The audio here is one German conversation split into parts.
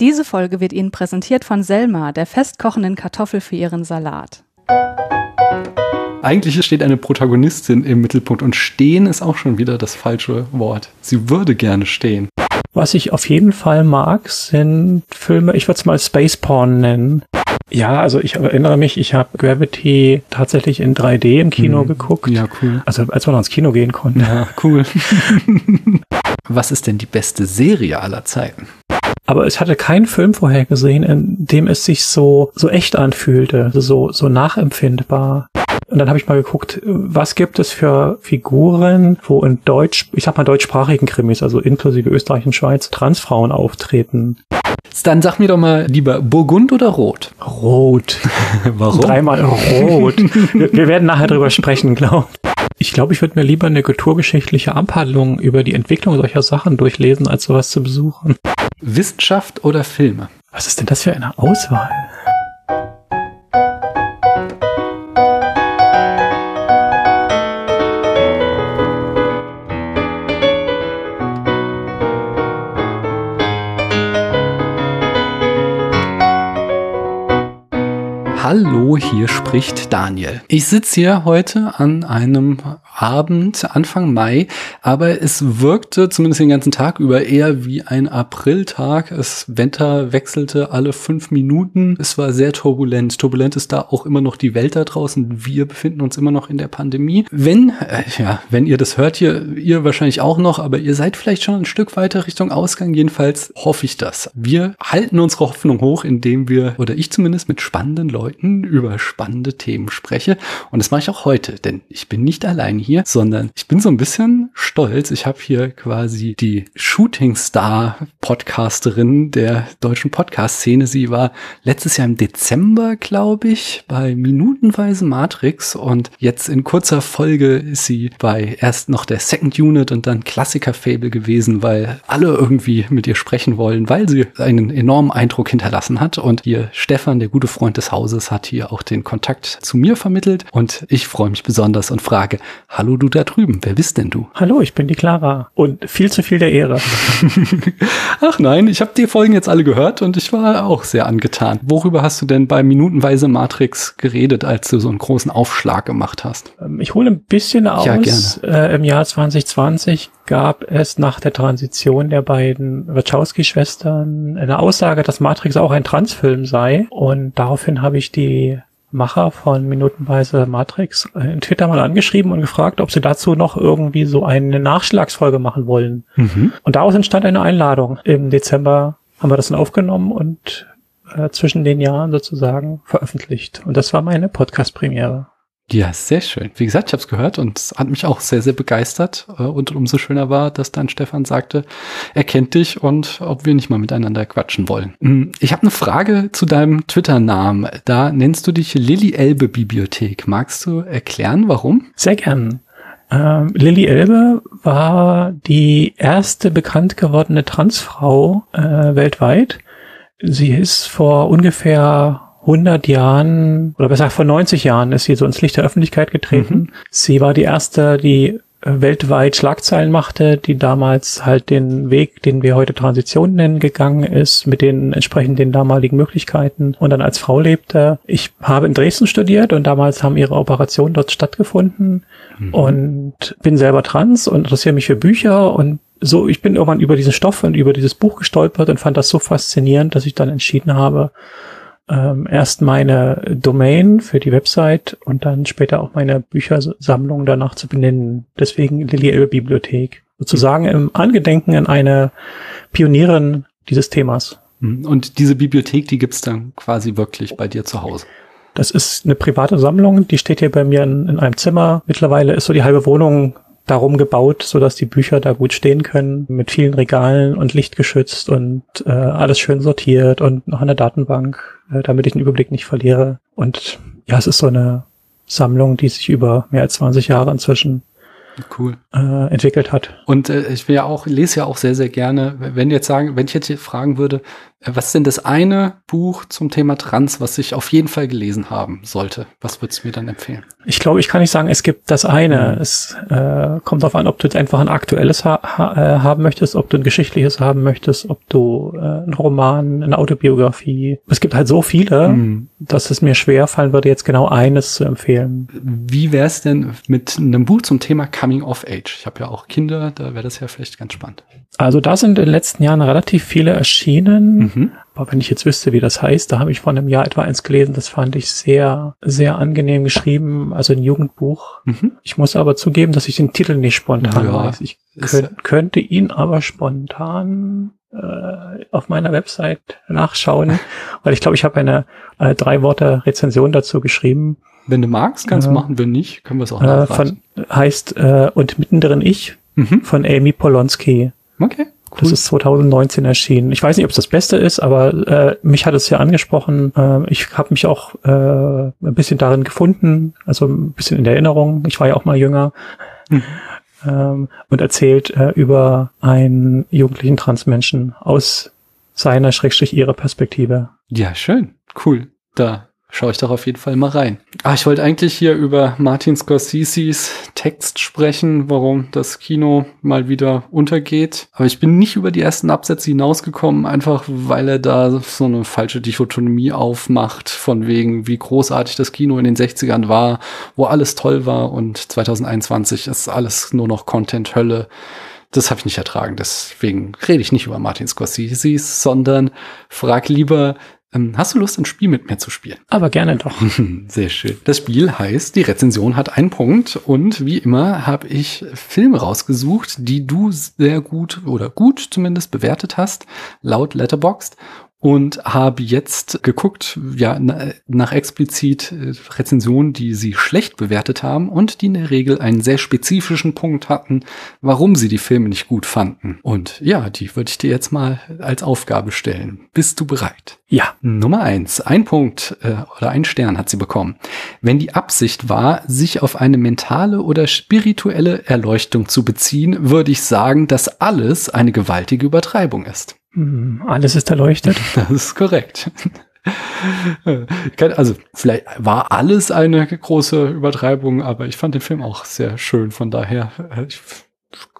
Diese Folge wird Ihnen präsentiert von Selma, der festkochenden Kartoffel für Ihren Salat. Eigentlich steht eine Protagonistin im Mittelpunkt und stehen ist auch schon wieder das falsche Wort. Sie würde gerne stehen. Was ich auf jeden Fall mag, sind Filme, ich würde es mal Space Porn nennen. Ja, also ich erinnere mich, ich habe Gravity tatsächlich in 3D im Kino Mhm. geguckt. Ja, cool. Also als wir noch ins Kino gehen konnten. Ja, cool. Was ist denn die beste Serie aller Zeiten? Aber ich hatte keinen Film vorher gesehen, in dem es sich so, so echt anfühlte, also so, so nachempfindbar. Und dann habe ich mal geguckt, was gibt es für Figuren, wo in Deutsch, ich sag mal deutschsprachigen Krimis, also inklusive Österreich und Schweiz, Transfrauen auftreten. Dann sag mir doch mal lieber Burgund oder Rot? Rot. Warum? Dreimal rot. Wir, wir werden nachher drüber sprechen, glaube ich. Glaube, ich würde mir lieber eine kulturgeschichtliche Abhandlung über die Entwicklung solcher Sachen durchlesen, als sowas zu besuchen. Wissenschaft oder Filme? Was ist denn das für eine Auswahl? Hallo, hier spricht Daniel. Ich sitze hier heute an einem Abend, Anfang Mai, aber es wirkte zumindest den ganzen Tag über eher wie ein Apriltag. Das Wetter wechselte alle fünf Minuten. Es war sehr turbulent. Turbulent ist da auch immer noch die Welt da draußen. Wir befinden uns immer noch in der Pandemie. Wenn, äh, ja, wenn ihr das hört, hier, ihr wahrscheinlich auch noch, aber ihr seid vielleicht schon ein Stück weiter Richtung Ausgang. Jedenfalls hoffe ich das. Wir halten unsere Hoffnung hoch, indem wir, oder ich zumindest mit spannenden Leuten über spannende Themen spreche. Und das mache ich auch heute, denn ich bin nicht allein hier, sondern ich bin so ein bisschen stolz. Ich habe hier quasi die Shooting Star Podcasterin der deutschen Podcast-Szene. Sie war letztes Jahr im Dezember, glaube ich, bei Minutenweise Matrix und jetzt in kurzer Folge ist sie bei erst noch der Second Unit und dann Klassiker Fable gewesen, weil alle irgendwie mit ihr sprechen wollen, weil sie einen enormen Eindruck hinterlassen hat und hier Stefan, der gute Freund des Hauses, hat hier auch den Kontakt zu mir vermittelt und ich freue mich besonders und frage, hallo du da drüben, wer bist denn du? Hallo, ich bin die Clara. Und viel zu viel der Ehre. Ach nein, ich habe die Folgen jetzt alle gehört und ich war auch sehr angetan. Worüber hast du denn bei Minutenweise Matrix geredet, als du so einen großen Aufschlag gemacht hast? Ähm, Ich hole ein bisschen aus. Ja, gerne. Äh, Im Jahr 2020 gab es nach der Transition der beiden Wachowski-Schwestern eine Aussage, dass Matrix auch ein Transfilm sei. Und daraufhin habe ich die Macher von Minutenweise Matrix äh, in Twitter mal angeschrieben und gefragt, ob sie dazu noch irgendwie so eine Nachschlagsfolge machen wollen. Mhm. Und daraus entstand eine Einladung. Im Dezember haben wir das dann aufgenommen und äh, zwischen den Jahren sozusagen veröffentlicht. Und das war meine Podcast-Premiere. Ja, sehr schön. Wie gesagt, ich habe es gehört und es hat mich auch sehr, sehr begeistert. Äh, Und umso schöner war, dass dann Stefan sagte, er kennt dich und ob wir nicht mal miteinander quatschen wollen. Hm, Ich habe eine Frage zu deinem Twitter-Namen. Da nennst du dich Lilly Elbe Bibliothek. Magst du erklären, warum? Sehr gern. Ähm, Lilly Elbe war die erste bekannt gewordene Transfrau äh, weltweit. Sie ist vor ungefähr 100 Jahren, oder besser vor 90 Jahren ist sie so ins Licht der Öffentlichkeit getreten. Sie war die erste, die äh, weltweit Schlagzeilen machte, die damals halt den Weg, den wir heute Transition nennen, gegangen ist, mit den entsprechend den damaligen Möglichkeiten und dann als Frau lebte. Ich habe in Dresden studiert und damals haben ihre Operationen dort stattgefunden und bin selber trans und interessiere mich für Bücher und so, ich bin irgendwann über diesen Stoff und über dieses Buch gestolpert und fand das so faszinierend, dass ich dann entschieden habe, ähm, erst meine Domain für die Website und dann später auch meine Büchersammlung danach zu benennen. Deswegen Lilly Elbe Bibliothek. Sozusagen im Angedenken an eine Pionierin dieses Themas. Hm, Und diese Bibliothek, die gibt's dann quasi wirklich bei dir zu Hause. Das ist eine private Sammlung, die steht hier bei mir in, in einem Zimmer. Mittlerweile ist so die halbe Wohnung darum gebaut, so dass die Bücher da gut stehen können, mit vielen Regalen und lichtgeschützt und äh, alles schön sortiert und noch eine Datenbank, äh, damit ich den Überblick nicht verliere. Und ja, es ist so eine Sammlung, die sich über mehr als 20 Jahre inzwischen Cool. äh, entwickelt hat. Und äh, ich will ja auch, lese ja auch sehr, sehr gerne, wenn jetzt sagen, wenn ich jetzt hier fragen würde, Was ist denn das eine Buch zum Thema Trans, was ich auf jeden Fall gelesen haben sollte? Was würdest du mir dann empfehlen? Ich glaube, ich kann nicht sagen, es gibt das eine. Mhm. Es äh, kommt darauf an, ob du jetzt einfach ein aktuelles ha ha äh, haben möchtest, ob du ein geschichtliches haben möchtest, ob du äh, einen Roman, eine Autobiografie. Es gibt halt so viele, Mhm. dass es mir schwer fallen würde, jetzt genau eines zu empfehlen. Wie wäre es denn mit einem Buch zum Thema Coming of Age? Ich habe ja auch Kinder, da wäre das ja vielleicht ganz spannend. Also da sind in den letzten Jahren relativ viele erschienen. Mhm. Aber wenn ich jetzt wüsste, wie das heißt, da habe ich vor einem Jahr etwa eins gelesen. Das fand ich sehr, sehr angenehm geschrieben. Also ein Jugendbuch. Mhm. Ich muss aber zugeben, dass ich den Titel nicht spontan Ja, weiß. Ich könnt, könnte ihn aber spontan äh, auf meiner Website nachschauen, weil ich glaube, ich habe eine äh, drei Worte Rezension dazu geschrieben. Wenn du magst, kannst du Ja. machen. Wenn nicht, können wir es auch Äh, nachreichen. von heißt äh, und mittendrin ich Mhm. von Amy Polonsky. Okay, cool. Das ist 2019 erschienen. Ich weiß nicht, ob es das Beste ist, aber äh, mich hat es ja angesprochen. Äh, ich habe mich auch äh, ein bisschen darin gefunden, also ein bisschen in der Erinnerung. Ich war ja auch mal jünger. Mhm. Ähm, und erzählt äh, über einen jugendlichen Transmenschen aus seiner, Schrägstrich ihrer Perspektive. Ja, schön. Cool. Da schaue ich doch auf jeden Fall mal rein. Ah, ich wollte eigentlich hier über Martin Scorseses Text sprechen, warum das Kino mal wieder untergeht. Aber ich bin nicht über die ersten Absätze hinausgekommen, einfach weil er da so eine falsche Dichotomie aufmacht, von wegen, wie großartig das Kino in den 60ern war, wo alles toll war und 2021 ist alles nur noch Content-Hölle. Das habe ich nicht ertragen. Deswegen rede ich nicht über Martin Scorsese, sondern frag lieber, hast du Lust, ein Spiel mit mir zu spielen? Aber gerne doch. Sehr schön. Das Spiel heißt, die Rezension hat einen Punkt und wie immer habe ich Filme rausgesucht, die du sehr gut oder gut zumindest bewertet hast, laut Letterboxd und habe jetzt geguckt, ja, na, nach explizit äh, Rezensionen, die sie schlecht bewertet haben und die in der Regel einen sehr spezifischen Punkt hatten, warum sie die Filme nicht gut fanden. Und ja, die würde ich dir jetzt mal als Aufgabe stellen. Bist du bereit? Ja. Nummer eins, ein Punkt äh, oder ein Stern hat sie bekommen. Wenn die Absicht war, sich auf eine mentale oder spirituelle Erleuchtung zu beziehen, würde ich sagen, dass alles eine gewaltige Übertreibung ist. Hm, Alles ist erleuchtet. Das ist korrekt. Also vielleicht war alles eine große Übertreibung, aber ich fand den Film auch sehr schön. Von daher, äh, ich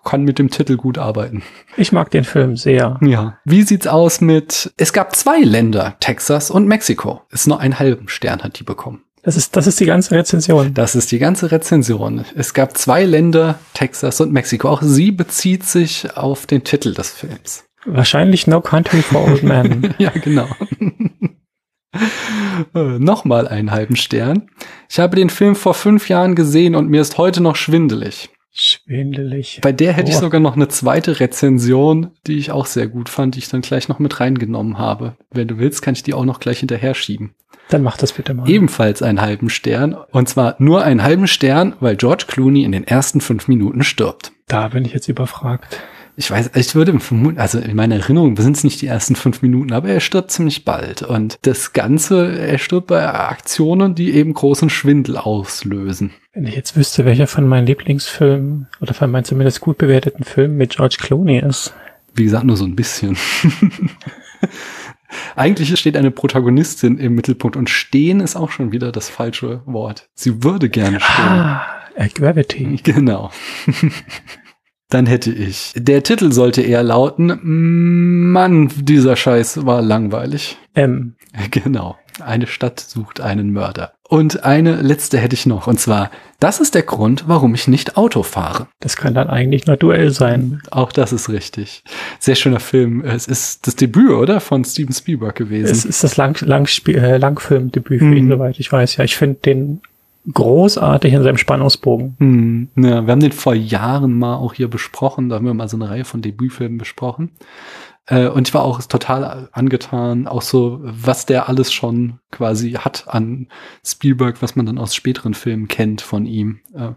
kann mit dem Titel gut arbeiten. Ich mag den Film sehr. Ja. Wie sieht's aus mit, es gab zwei Länder, Texas und Mexiko. Ist nur einen halben Stern hat die bekommen. Das ist, das ist die ganze Rezension. Das ist die ganze Rezension. Es gab zwei Länder, Texas und Mexiko. Auch sie bezieht sich auf den Titel des Films. Wahrscheinlich No Country for Old Men. ja, genau. Äh, Nochmal einen halben Stern. Ich habe den Film vor fünf Jahren gesehen und mir ist heute noch schwindelig. Schwindelig. Bei der hätte ich Oh. sogar noch eine zweite Rezension, die ich auch sehr gut fand, die ich dann gleich noch mit reingenommen habe. Wenn du willst, kann ich die auch noch gleich hinterher schieben. Dann mach das bitte mal. Ebenfalls einen halben Stern. Und zwar nur einen halben Stern, weil George Clooney in den ersten fünf Minuten stirbt. Da bin ich jetzt überfragt. Ich weiß, ich würde vermuten, also in meiner Erinnerung sind es nicht die ersten fünf Minuten, aber er stirbt ziemlich bald. Und das Ganze, er stirbt bei Aktionen, die eben großen Schwindel auslösen. Wenn ich jetzt wüsste, welcher von meinen Lieblingsfilmen oder von meinen zumindest gut bewerteten Filmen mit George Clooney ist. Wie gesagt, nur so ein bisschen. Eigentlich steht eine Protagonistin im Mittelpunkt und stehen ist auch schon wieder das falsche Wort. Sie würde gerne stehen. Ah, Gravity. Genau. Dann hätte ich. Der Titel sollte eher lauten, Mann, dieser Scheiß war langweilig. M. Genau. Eine Stadt sucht einen Mörder. Und eine letzte hätte ich noch. Und zwar, das ist der Grund, warum ich nicht Auto fahre. Das kann dann eigentlich nur Duell sein. Auch das ist richtig. Sehr schöner Film. Es ist das Debüt, oder? Von Steven Spielberg gewesen. Es ist das Lang Langspiel, äh, Langfilmdebüt für ihn, Mhm. soweit ich weiß. Ja, ich finde den großartig in seinem Spannungsbogen. Hm, ja, wir haben den vor Jahren mal auch hier besprochen. Da haben wir mal so eine Reihe von Debütfilmen besprochen. Äh, und ich war auch total angetan, auch so, was der alles schon quasi hat an Spielberg, was man dann aus späteren Filmen kennt von ihm. Äh,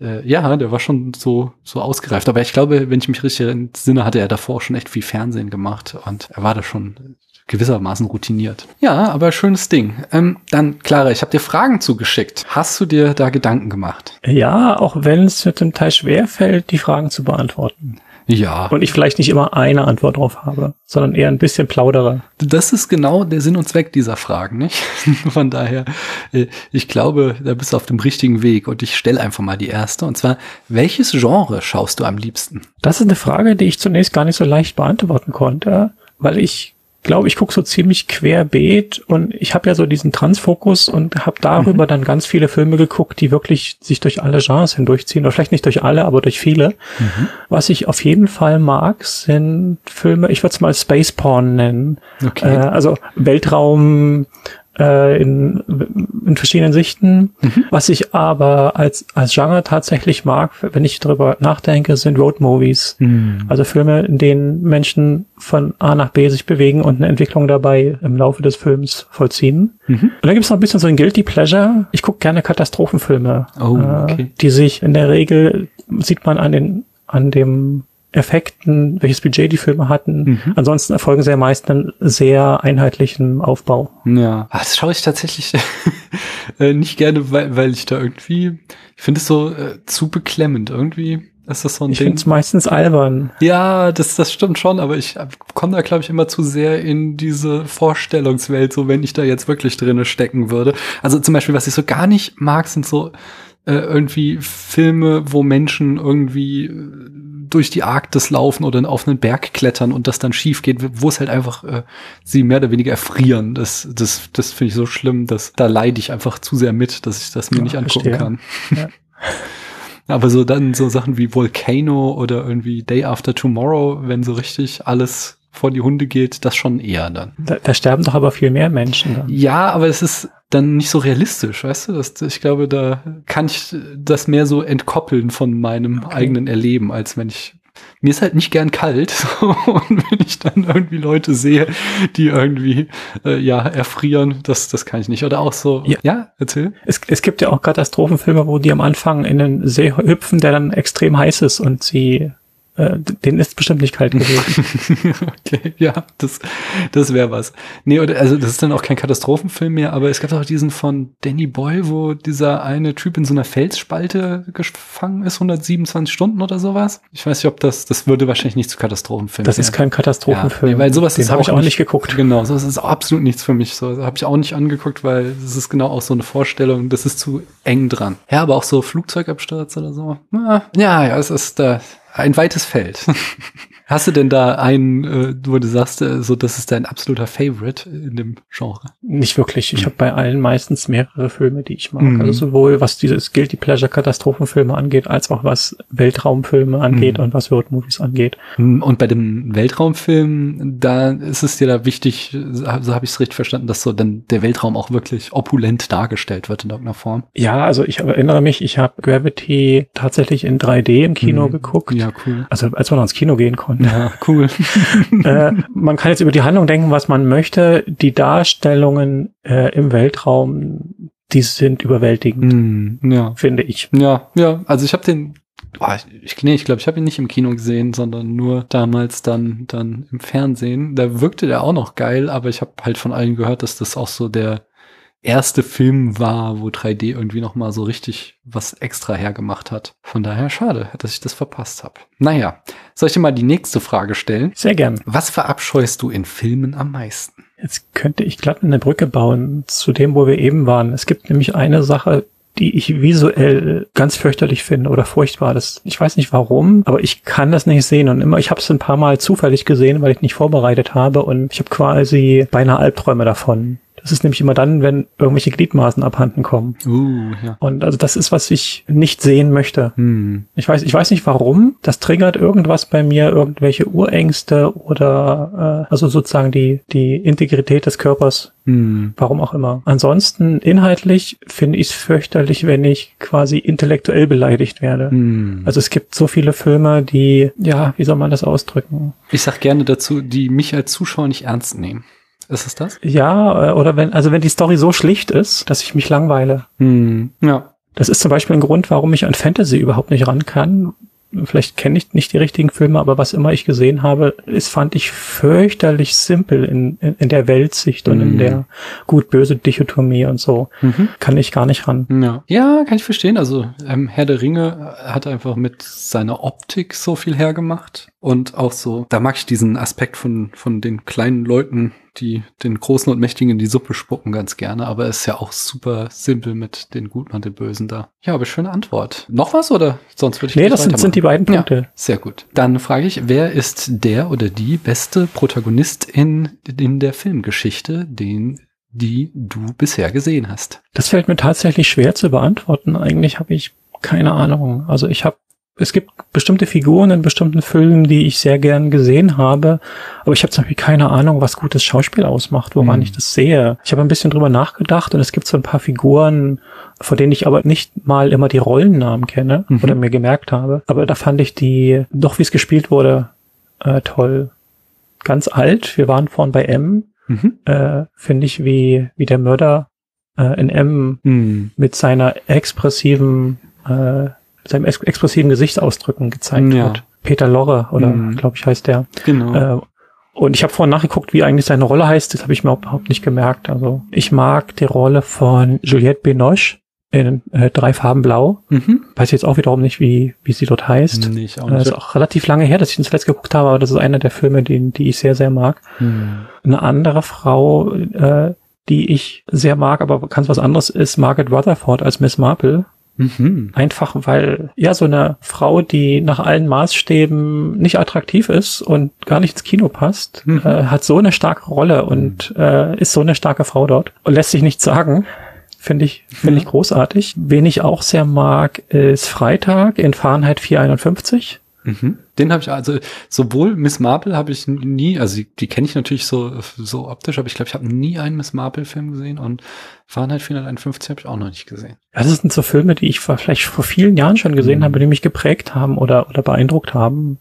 äh, ja, der war schon so, so ausgereift. Aber ich glaube, wenn ich mich richtig entsinne, hatte er davor schon echt viel Fernsehen gemacht und er war da schon gewissermaßen routiniert. Ja, aber schönes Ding. Ähm, dann, Clara, ich habe dir Fragen zugeschickt. Hast du dir da Gedanken gemacht? Ja, auch wenn es mir zum Teil schwer fällt, die Fragen zu beantworten. Ja. Und ich vielleicht nicht immer eine Antwort drauf habe, sondern eher ein bisschen plaudere. Das ist genau der Sinn und Zweck dieser Fragen, nicht? Von daher, äh, ich glaube, da bist du auf dem richtigen Weg und ich stelle einfach mal die erste. Und zwar, welches Genre schaust du am liebsten? Das ist eine Frage, die ich zunächst gar nicht so leicht beantworten konnte, weil ich glaube, ich gucke so ziemlich querbeet und ich habe ja so diesen Transfokus und habe darüber mhm. dann ganz viele Filme geguckt, die wirklich sich durch alle Genres hindurchziehen. Oder vielleicht nicht durch alle, aber durch viele. Mhm. Was ich auf jeden Fall mag, sind Filme, ich würde es mal Space Porn nennen. Okay. Äh, also Weltraum, äh, in, in verschiedenen Sichten. Mhm. Was ich aber als, als Genre tatsächlich mag, wenn ich darüber nachdenke, sind Road Movies. Mhm. Also Filme, in denen Menschen von A nach B sich bewegen und eine Entwicklung dabei im Laufe des Films vollziehen. Mhm. Und dann gibt es noch ein bisschen so ein Guilty Pleasure. Ich gucke gerne Katastrophenfilme, oh, okay. äh, die sich in der Regel, sieht man an den an dem Effekten, welches Budget die Filme hatten. Mhm. Ansonsten erfolgen sie ja meist einen sehr einheitlichen Aufbau. Ja, ah, das schaue ich tatsächlich äh, nicht gerne, weil, weil ich da irgendwie, ich finde es so äh, zu beklemmend irgendwie. Ist das so ein ich finde es meistens albern. Ja, das, das stimmt schon, aber ich komme da, glaube ich, immer zu sehr in diese Vorstellungswelt, so wenn ich da jetzt wirklich drinne stecken würde. Also zum Beispiel, was ich so gar nicht mag, sind so äh, irgendwie Filme, wo Menschen irgendwie äh, durch die Arktis laufen oder auf einen Berg klettern und das dann schief geht, wo es halt einfach äh, sie mehr oder weniger erfrieren. Das, das, das finde ich so schlimm, dass da leide ich einfach zu sehr mit, dass ich das mir ja, nicht angucken verstehe. kann. Ja. Aber so dann so Sachen wie Volcano oder irgendwie Day After Tomorrow, wenn so richtig alles vor die Hunde geht, das schon eher dann. Da, da sterben doch aber viel mehr Menschen. Dann. Ja, aber es ist dann nicht so realistisch, weißt du? Das, ich glaube, da kann ich das mehr so entkoppeln von meinem okay. eigenen Erleben, als wenn ich mir ist halt nicht gern kalt und wenn ich dann irgendwie Leute sehe, die irgendwie äh, ja erfrieren, das das kann ich nicht oder auch so ja, ja erzähl. Es, es gibt ja auch Katastrophenfilme, wo die am Anfang in den See hüpfen, der dann extrem heiß ist und sie äh, den ist bestimmt nicht kalt gewesen. okay, ja, das, das wäre was. Nee, oder, also das ist dann auch kein Katastrophenfilm mehr, aber es gab auch diesen von Danny Boy, wo dieser eine Typ in so einer Felsspalte gefangen ist, 127 Stunden oder sowas. Ich weiß nicht, ob das, das würde wahrscheinlich nicht zu Katastrophenfilm Das ist kein Katastrophenfilm. Ja, nee, weil sowas den habe ich auch nicht, nicht geguckt. Genau, sowas ist absolut nichts für mich. So habe ich auch nicht angeguckt, weil es ist genau auch so eine Vorstellung, das ist zu eng dran. Ja, aber auch so Flugzeugabsturz oder so. Ja, ja, es ist da. Äh, ein weites Feld. Hast du denn da einen, äh, wo du sagst, äh, so das ist dein absoluter Favorite in dem Genre? Nicht wirklich. Ich mhm. habe bei allen meistens mehrere Filme, die ich mag. Mhm. Also sowohl was dieses Guilty Pleasure Katastrophenfilme angeht, als auch was Weltraumfilme angeht mhm. und was Road Movies angeht. Mhm. Und bei dem Weltraumfilm, da ist es dir da wichtig, so habe ich es richtig verstanden, dass so dann der Weltraum auch wirklich opulent dargestellt wird in irgendeiner Form. Ja, also ich erinnere mich, ich habe Gravity tatsächlich in 3D im Kino mhm. geguckt. Ja, cool. Also als man ins Kino gehen konnte. Ja, cool. äh, man kann jetzt über die Handlung denken, was man möchte. Die Darstellungen äh, im Weltraum, die sind überwältigend, mm, ja. finde ich. Ja, ja. Also ich habe den Oh, ich, nee, ich glaube, ich habe ihn nicht im Kino gesehen, sondern nur damals dann, dann im Fernsehen. Da wirkte der auch noch geil, aber ich habe halt von allen gehört, dass das auch so der erste Film war, wo 3D irgendwie noch mal so richtig was extra hergemacht hat. Von daher schade, dass ich das verpasst habe. Naja, soll ich dir mal die nächste Frage stellen? Sehr gern. Was verabscheust du in Filmen am meisten? Jetzt könnte ich glatt eine Brücke bauen zu dem, wo wir eben waren. Es gibt nämlich eine Sache, die ich visuell ganz fürchterlich finde oder furchtbar. Das, ich weiß nicht warum, aber ich kann das nicht sehen und immer, ich habe es ein paar Mal zufällig gesehen, weil ich nicht vorbereitet habe und ich habe quasi beinahe Albträume davon. Das ist nämlich immer dann, wenn irgendwelche Gliedmaßen abhanden kommen. Uh, ja. Und also das ist, was ich nicht sehen möchte. Hm. Ich weiß, ich weiß nicht warum. Das triggert irgendwas bei mir, irgendwelche Urängste oder äh, also sozusagen die die Integrität des Körpers. Hm. Warum auch immer. Ansonsten inhaltlich finde ich es fürchterlich, wenn ich quasi intellektuell beleidigt werde. Hm. Also es gibt so viele Filme, die, ja, wie soll man das ausdrücken? Ich sag gerne dazu, die mich als Zuschauer nicht ernst nehmen. Ist es das? Ja, äh, oder wenn, also wenn die Story so schlicht ist, dass ich mich langweile. Hm, ja. Das ist zum Beispiel ein Grund, warum ich an Fantasy überhaupt nicht ran kann, vielleicht kenne ich nicht die richtigen Filme, aber was immer ich gesehen habe, ist, fand ich fürchterlich simpel in, in, in der Weltsicht und in Mhm. der gut-böse Dichotomie und so. Mhm. Kann ich gar nicht ran. Ja. ja, kann ich verstehen. Also ähm, Herr der Ringe hat einfach mit seiner Optik so viel hergemacht und auch so, da mag ich diesen Aspekt von, von den kleinen Leuten, die den Großen und Mächtigen in die Suppe spucken ganz gerne, aber es ist ja auch super simpel mit den Guten und den Bösen da. Ja, aber schöne Antwort. Noch was oder sonst würde ich Nee, das sind, sind die beiden Punkte. Ja, sehr gut. Dann frage ich, wer ist der oder die beste Protagonistin in der Filmgeschichte, den die du bisher gesehen hast? Das fällt mir tatsächlich schwer zu beantworten. Eigentlich habe ich keine Ahnung. Also ich habe, es gibt bestimmte Figuren in bestimmten Filmen, die ich sehr gern gesehen habe, aber ich habe zum Beispiel keine Ahnung, was gutes Schauspiel ausmacht, woran Hm. ich das sehe. Ich habe ein bisschen drüber nachgedacht und es gibt so ein paar Figuren, von denen ich aber nicht mal immer die Rollennamen kenne Mhm. oder mir gemerkt habe. Aber da fand ich die, doch wie es gespielt wurde, äh, toll. Ganz alt. Wir waren vorhin bei M. Mhm. Äh, Finde ich, wie, wie der Mörder äh, in M Hm. mit seiner expressiven, äh, seinem ex expressiven Gesichtsausdrücken gezeigt Ja. wird. Peter Lorre, oder Mhm. glaube ich, heißt der. Genau. Äh, und ich habe vorhin nachgeguckt, wie eigentlich seine Rolle heißt. Das habe ich mir überhaupt nicht gemerkt. Also ich mag die Rolle von Juliette Binoche in äh, Drei Farben Blau. mhm. Weiß jetzt auch wiederum nicht, wie, wie sie dort heißt. Nee, ich auch Äh, nicht. ist auch relativ lange her, dass ich ihn zuletzt geguckt habe, aber das ist einer der Filme, die, die ich sehr, sehr mag. Hm. Eine andere Frau, äh, die ich sehr mag, aber ganz was anderes ist Margaret Rutherford als Miss Marple. Mhm. Einfach weil, ja, so eine Frau, die nach allen Maßstäben nicht attraktiv ist und gar nicht ins Kino passt, Mhm. äh, hat so eine starke Rolle und äh, ist so eine starke Frau dort und lässt sich nichts sagen. Finde ich, finde ich großartig. Wen ich auch sehr mag, ist Freitag in Fahrenheit 451. Mhm. Den habe ich also sowohl Miss Marple habe ich nie, also die, die kenne ich natürlich so so optisch, aber ich glaube, ich habe nie einen Miss Marple Film gesehen und Fahrenheit 451 habe ich auch noch nicht gesehen. Ja, das sind so Filme, die ich vor- vielleicht vor vielen Jahren schon gesehen Mhm. habe, die mich geprägt haben oder, oder beeindruckt haben.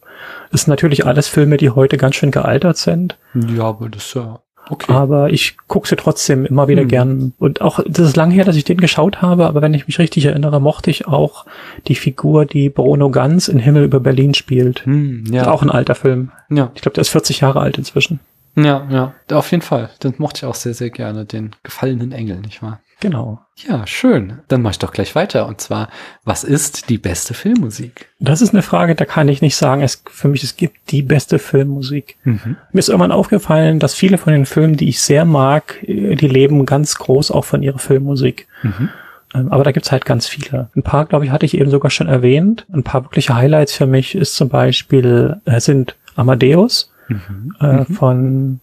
Das sind natürlich alles Filme, die heute ganz schön gealtert sind. Ja, aber das ist ja okay. Aber ich gucke sie trotzdem immer wieder Mhm. gern. Und auch, das ist lange her, dass ich den geschaut habe, aber wenn ich mich richtig erinnere, mochte ich auch die Figur, die Bruno Ganz in Himmel über Berlin spielt. Hm, ja, auch ein alter Film. ja, Ich glaube, der ist 40 Jahre alt inzwischen. ja, ja, auf jeden Fall. Den mochte ich auch sehr, sehr gerne, den gefallenen Engel, nicht wahr? Genau. Ja, schön. Dann mache ich doch gleich weiter. Und zwar, was ist die beste Filmmusik? Das ist eine Frage, da kann ich nicht sagen, es, für mich, es gibt die beste Filmmusik. Mhm. Mir ist irgendwann aufgefallen, dass viele von den Filmen, die ich sehr mag, äh, die leben ganz groß auch von ihrer Filmmusik. Mhm. Ähm, Aber da gibt's halt ganz viele. Ein paar, glaube ich, hatte ich eben sogar schon erwähnt. Ein paar wirkliche Highlights für mich ist zum Beispiel, äh, sind Amadeus Mhm. äh, Mhm. von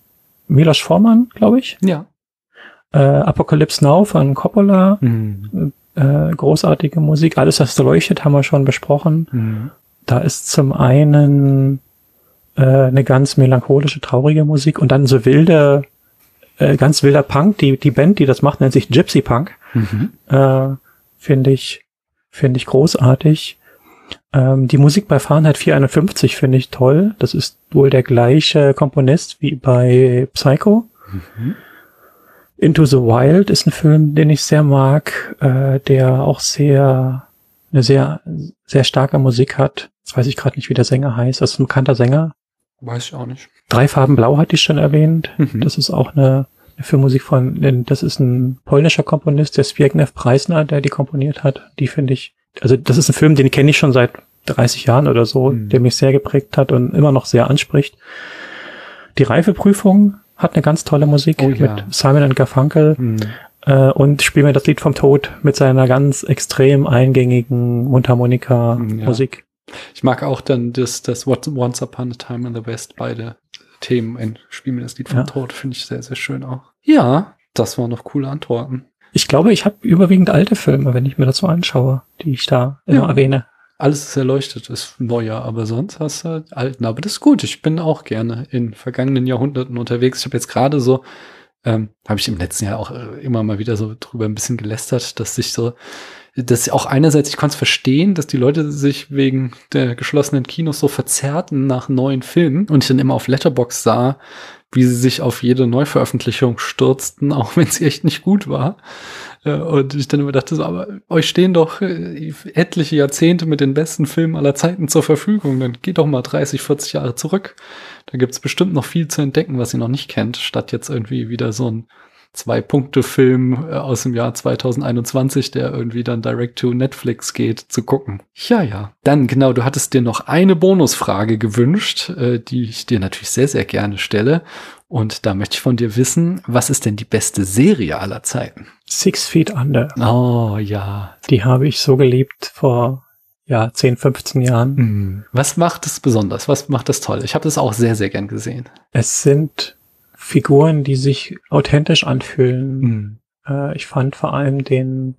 Milos Forman, glaube ich. Ja. Äh, Apocalypse Now von Coppola. Mhm. Äh, großartige Musik. Alles, was leuchtet, haben wir schon besprochen. Mhm. Da ist zum einen äh, eine ganz melancholische, traurige Musik und dann so wilde, äh, ganz wilder Punk. Die, die Band, die das macht, nennt sich Gypsy Punk. Mhm. Äh, finde ich, finde ich großartig. Ähm, die Musik bei Fahrenheit 451 finde ich toll. Das ist wohl der gleiche Komponist wie bei Psycho. Mhm. Into the Wild ist ein Film, den ich sehr mag, äh, der auch sehr, eine sehr, sehr starke Musik hat. Jetzt weiß ich gerade nicht, wie der Sänger heißt. Das ist ein bekannter Sänger. Weiß ich auch nicht. Drei Farben Blau hatte ich schon erwähnt. Mhm. Das ist auch eine, eine Filmmusik von, das ist ein polnischer Komponist, der Zbigniew Preisner, der die komponiert hat. Die finde ich, also das ist ein Film, den kenne ich schon seit 30 Jahren oder so, Mhm. der mich sehr geprägt hat und immer noch sehr anspricht. Die Reifeprüfung hat eine ganz tolle Musik Oh ja. mit Simon and Garfunkel Mhm. äh, und Spiel mir das Lied vom Tod mit seiner ganz extrem eingängigen Mundharmonika-Musik. Ich mag auch dann das, das Once Upon a Time in the West, beide Themen in Spiel mir das Lied vom Ja. Tod, finde ich sehr, sehr schön auch. Ja, das waren noch coole Antworten. Ich glaube, ich habe überwiegend alte Filme, wenn ich mir das so anschaue, die ich da immer Ja. erwähne. Alles ist erleuchtet, ist neuer, aber sonst hast du halt alten. Aber das ist gut. Ich bin auch gerne in vergangenen Jahrhunderten unterwegs. Ich habe jetzt gerade so, ähm, habe ich im letzten Jahr auch äh, immer mal wieder so drüber ein bisschen gelästert, dass sich so, dass auch einerseits, ich konnte es verstehen, dass die Leute sich wegen der geschlossenen Kinos so verzerrten nach neuen Filmen und ich dann immer auf Letterbox sah, wie sie sich auf jede Neuveröffentlichung stürzten, auch wenn sie echt nicht gut war. Und ich dann immer dachte so, aber euch stehen doch äh, etliche Jahrzehnte mit den besten Filmen aller Zeiten zur Verfügung. Dann geht doch mal 30, 40 Jahre zurück. Da gibt's bestimmt noch viel zu entdecken, was ihr noch nicht kennt, statt jetzt irgendwie wieder so ein Zwei-Punkte-Film äh, aus dem Jahr 2021, der irgendwie dann direct to Netflix geht, zu gucken. Ja, ja. Dann, genau, du hattest dir noch eine Bonusfrage gewünscht, äh, die ich dir natürlich sehr, sehr gerne stelle. Und da möchte ich von dir wissen, was ist denn die beste Serie aller Zeiten? Six Feet Under. Oh, ja. Die habe ich so geliebt vor ja, 10, 15 Jahren. Hm. Was macht es besonders? Was macht es toll? Ich habe das auch sehr, sehr gern gesehen. Es sind Figuren, die sich authentisch anfühlen. Hm. Äh, ich fand vor allem den,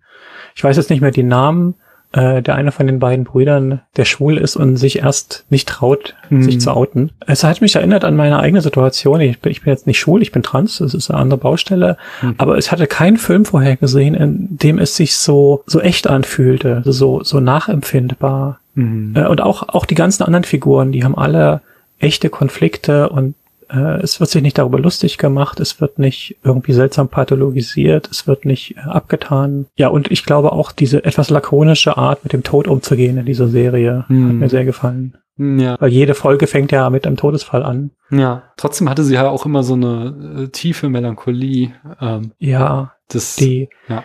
ich weiß jetzt nicht mehr die Namen, äh, der eine von den beiden Brüdern, der schwul ist und sich erst nicht traut, Hm. sich zu outen. Es hat mich erinnert an meine eigene Situation. Ich bin, ich bin jetzt nicht schwul, ich bin trans, das ist eine andere Baustelle. Hm. Aber es hatte keinen Film vorher gesehen, in dem es sich so, so echt anfühlte, so, so nachempfindbar. Hm. Äh, und auch, auch die ganzen anderen Figuren, die haben alle echte Konflikte und äh, es wird sich nicht darüber lustig gemacht, es wird nicht irgendwie seltsam pathologisiert, es wird nicht äh, abgetan. Ja, und ich glaube auch diese etwas lakonische Art, mit dem Tod umzugehen in dieser Serie, Hm. hat mir sehr gefallen. Ja. Weil jede Folge fängt ja mit einem Todesfall an. Ja. Trotzdem hatte sie ja auch immer so eine äh, tiefe Melancholie. Ähm, Ja, das, die, Ja.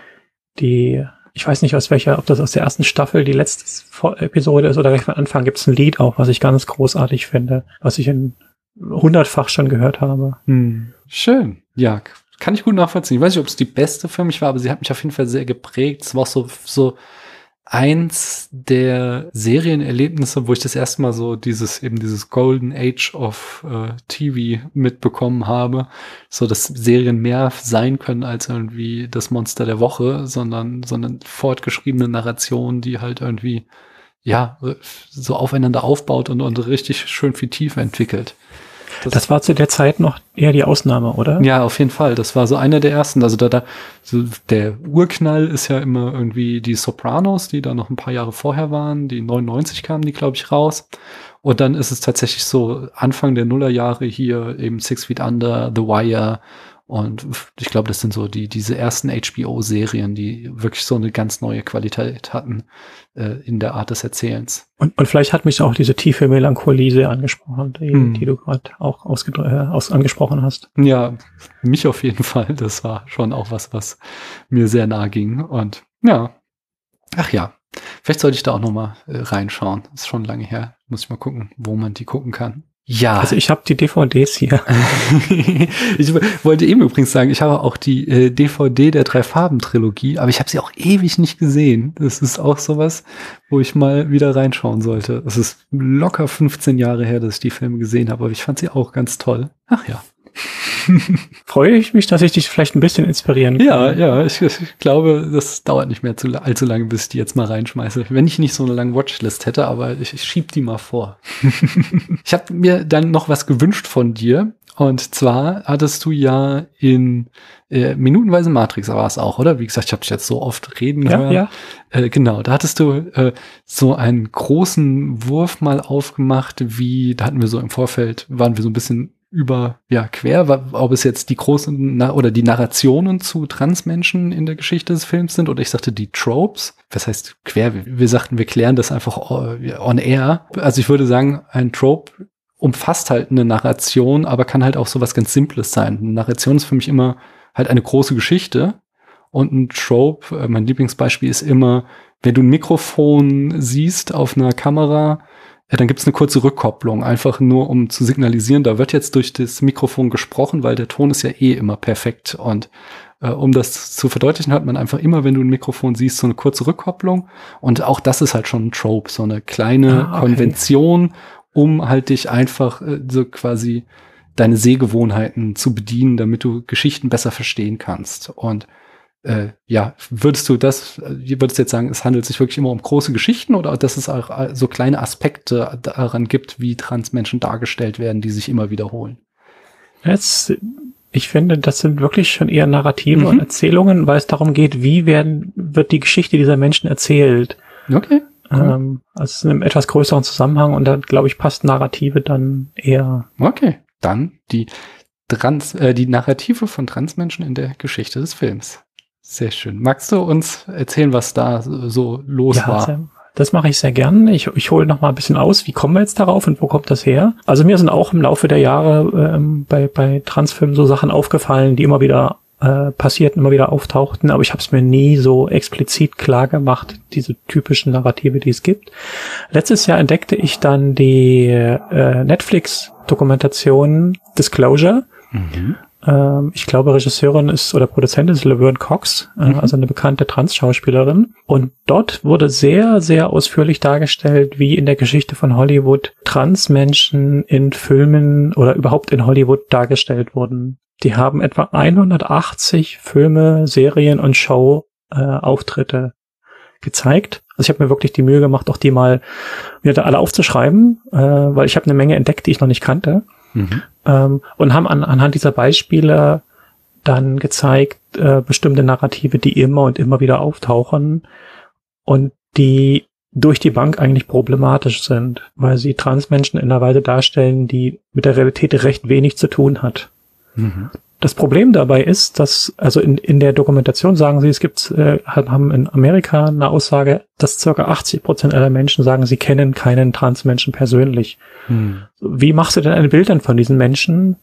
die, ich weiß nicht aus welcher, ob das aus der ersten Staffel die letzte Episode ist oder gleich am Anfang gibt es ein Lied auch, was ich ganz großartig finde, was ich in hundertfach schon gehört habe. Hm. Schön. Ja, kann ich gut nachvollziehen. Ich weiß nicht, ob es die beste für mich war, aber sie hat mich auf jeden Fall sehr geprägt. Es war auch so, so eins der Serienerlebnisse, wo ich das erste Mal so dieses, eben dieses Golden Age of äh, TV mitbekommen habe. So, dass Serien mehr sein können als irgendwie das Monster der Woche, sondern, sondern fortgeschriebene Narration, die halt irgendwie, ja, so aufeinander aufbaut und, und richtig schön viel Tiefe entwickelt. Das war zu der Zeit noch eher die Ausnahme, oder? Ja, auf jeden Fall. Das war so einer der ersten. Also da, da so der Urknall ist ja immer irgendwie die Sopranos, die da noch ein paar Jahre vorher waren. Die 99 kamen die, glaube ich, raus. Und dann ist es tatsächlich so Anfang der Nullerjahre hier eben Six Feet Under, The Wire. Und ich glaube, das sind so die diese ersten HBO-Serien, die wirklich so eine ganz neue Qualität hatten äh, in der Art des Erzählens. Und, und vielleicht hat mich auch diese tiefe Melancholie sehr angesprochen, die, Hm. die du gerade auch ausgedr- äh, aus, angesprochen hast. Ja, mich auf jeden Fall. Das war schon auch was, was mir sehr nahe ging. Und ja, ach ja, vielleicht sollte ich da auch noch mal äh, reinschauen. Ist schon lange her. Muss ich mal gucken, wo man die gucken kann. Ja. Also ich habe die DVDs hier. ich wollte eben übrigens sagen, ich habe auch die äh, DVD der Drei-Farben-Trilogie, aber ich habe sie auch ewig nicht gesehen. Das ist auch sowas, wo ich mal wieder reinschauen sollte. Es ist locker 15 Jahre her, dass ich die Filme gesehen habe, aber ich fand sie auch ganz toll. Ach ja. Freue ich mich, dass ich dich vielleicht ein bisschen inspirieren kann. Ja, ja, ich, ich glaube, das dauert nicht mehr zu, allzu lange, bis ich die jetzt mal reinschmeiße. Wenn ich nicht so eine lange Watchlist hätte, aber ich, ich schieb die mal vor. ich habe mir dann noch was gewünscht von dir. Und zwar hattest du ja in äh, Minutenweise Matrix war es auch, oder? Wie gesagt, ich habe dich jetzt so oft reden ja, hören. ja. Äh, genau, da hattest du äh, so einen großen Wurf mal aufgemacht, wie, da hatten wir so im Vorfeld, waren wir so ein bisschen über, ja, quer, ob es jetzt die großen oder die Narrationen zu Transmenschen in der Geschichte des Films sind oder ich sagte die Tropes. Was heißt quer? Wir, wir sagten, wir klären das einfach äh, on air. Also ich würde sagen, ein Trope umfasst halt eine Narration, aber kann halt auch so was ganz Simples sein. Eine Narration ist für mich immer halt eine große Geschichte und ein Trope, äh, mein Lieblingsbeispiel ist immer, wenn du ein Mikrofon siehst auf einer Kamera, ja, dann gibt es eine kurze Rückkopplung, einfach nur um zu signalisieren, da wird jetzt durch das Mikrofon gesprochen, weil der Ton ist ja eh immer perfekt. Und äh, um das zu verdeutlichen, hat man einfach immer, wenn du ein Mikrofon siehst, so eine kurze Rückkopplung. Und auch das ist halt schon ein Trope, so eine kleine Ah, okay. Konvention, um halt dich einfach äh, so quasi deine Sehgewohnheiten zu bedienen, damit du Geschichten besser verstehen kannst. Und äh, ja, würdest du das, äh, würdest du jetzt sagen, es handelt sich wirklich immer um große Geschichten oder dass es auch äh, so kleine Aspekte daran gibt, wie Transmenschen dargestellt werden, die sich immer wiederholen? Jetzt, ich finde, das sind wirklich schon eher Narrative Mhm. und Erzählungen, weil es darum geht, wie werden, wird die Geschichte dieser Menschen erzählt. Okay. Cool. Ähm, also in einem etwas größeren Zusammenhang und da, glaube ich, passt Narrative dann eher. Okay. Dann die Trans, äh, die Narrative von Transmenschen in der Geschichte des Films. Sehr schön. Magst du uns erzählen, was da so los ja, war? Das mache ich sehr gern. Ich, ich hole noch mal ein bisschen aus, wie kommen wir jetzt darauf und wo kommt das her? Also mir sind auch im Laufe der Jahre ähm, bei, bei Transfilmen so Sachen aufgefallen, die immer wieder äh, passierten, immer wieder auftauchten, aber ich habe es mir nie so explizit klar gemacht, diese typischen Narrative, die es gibt. Letztes Jahr entdeckte ich dann die äh, Netflix-Dokumentation Disclosure. Mhm. Ähm, ich glaube, Regisseurin ist oder Produzentin ist Laverne Cox, äh, mhm. also eine bekannte Trans-Schauspielerin. Und dort wurde sehr, sehr ausführlich dargestellt, wie in der Geschichte von Hollywood Transmenschen in Filmen oder überhaupt in Hollywood dargestellt wurden. Die haben etwa 180 Filme, Serien und Show-Auftritte äh, gezeigt. Also ich habe mir wirklich die Mühe gemacht, auch die mal wieder da alle aufzuschreiben, äh, weil ich habe eine Menge entdeckt, die ich noch nicht kannte. Mhm. Ähm, und haben an, anhand dieser Beispiele dann gezeigt, äh, bestimmte Narrative, die immer und immer wieder auftauchen und die durch die Bank eigentlich problematisch sind, weil sie Transmenschen in einer Weise darstellen, die mit der Realität recht wenig zu tun hat. Mhm. Das Problem dabei ist, dass, also in, in der Dokumentation sagen sie, es gibt, äh, haben in Amerika eine Aussage, dass circa 80 Prozent aller Menschen sagen, sie kennen keinen Transmenschen persönlich. Hm. Wie machst du denn ein Bild dann von diesen Menschen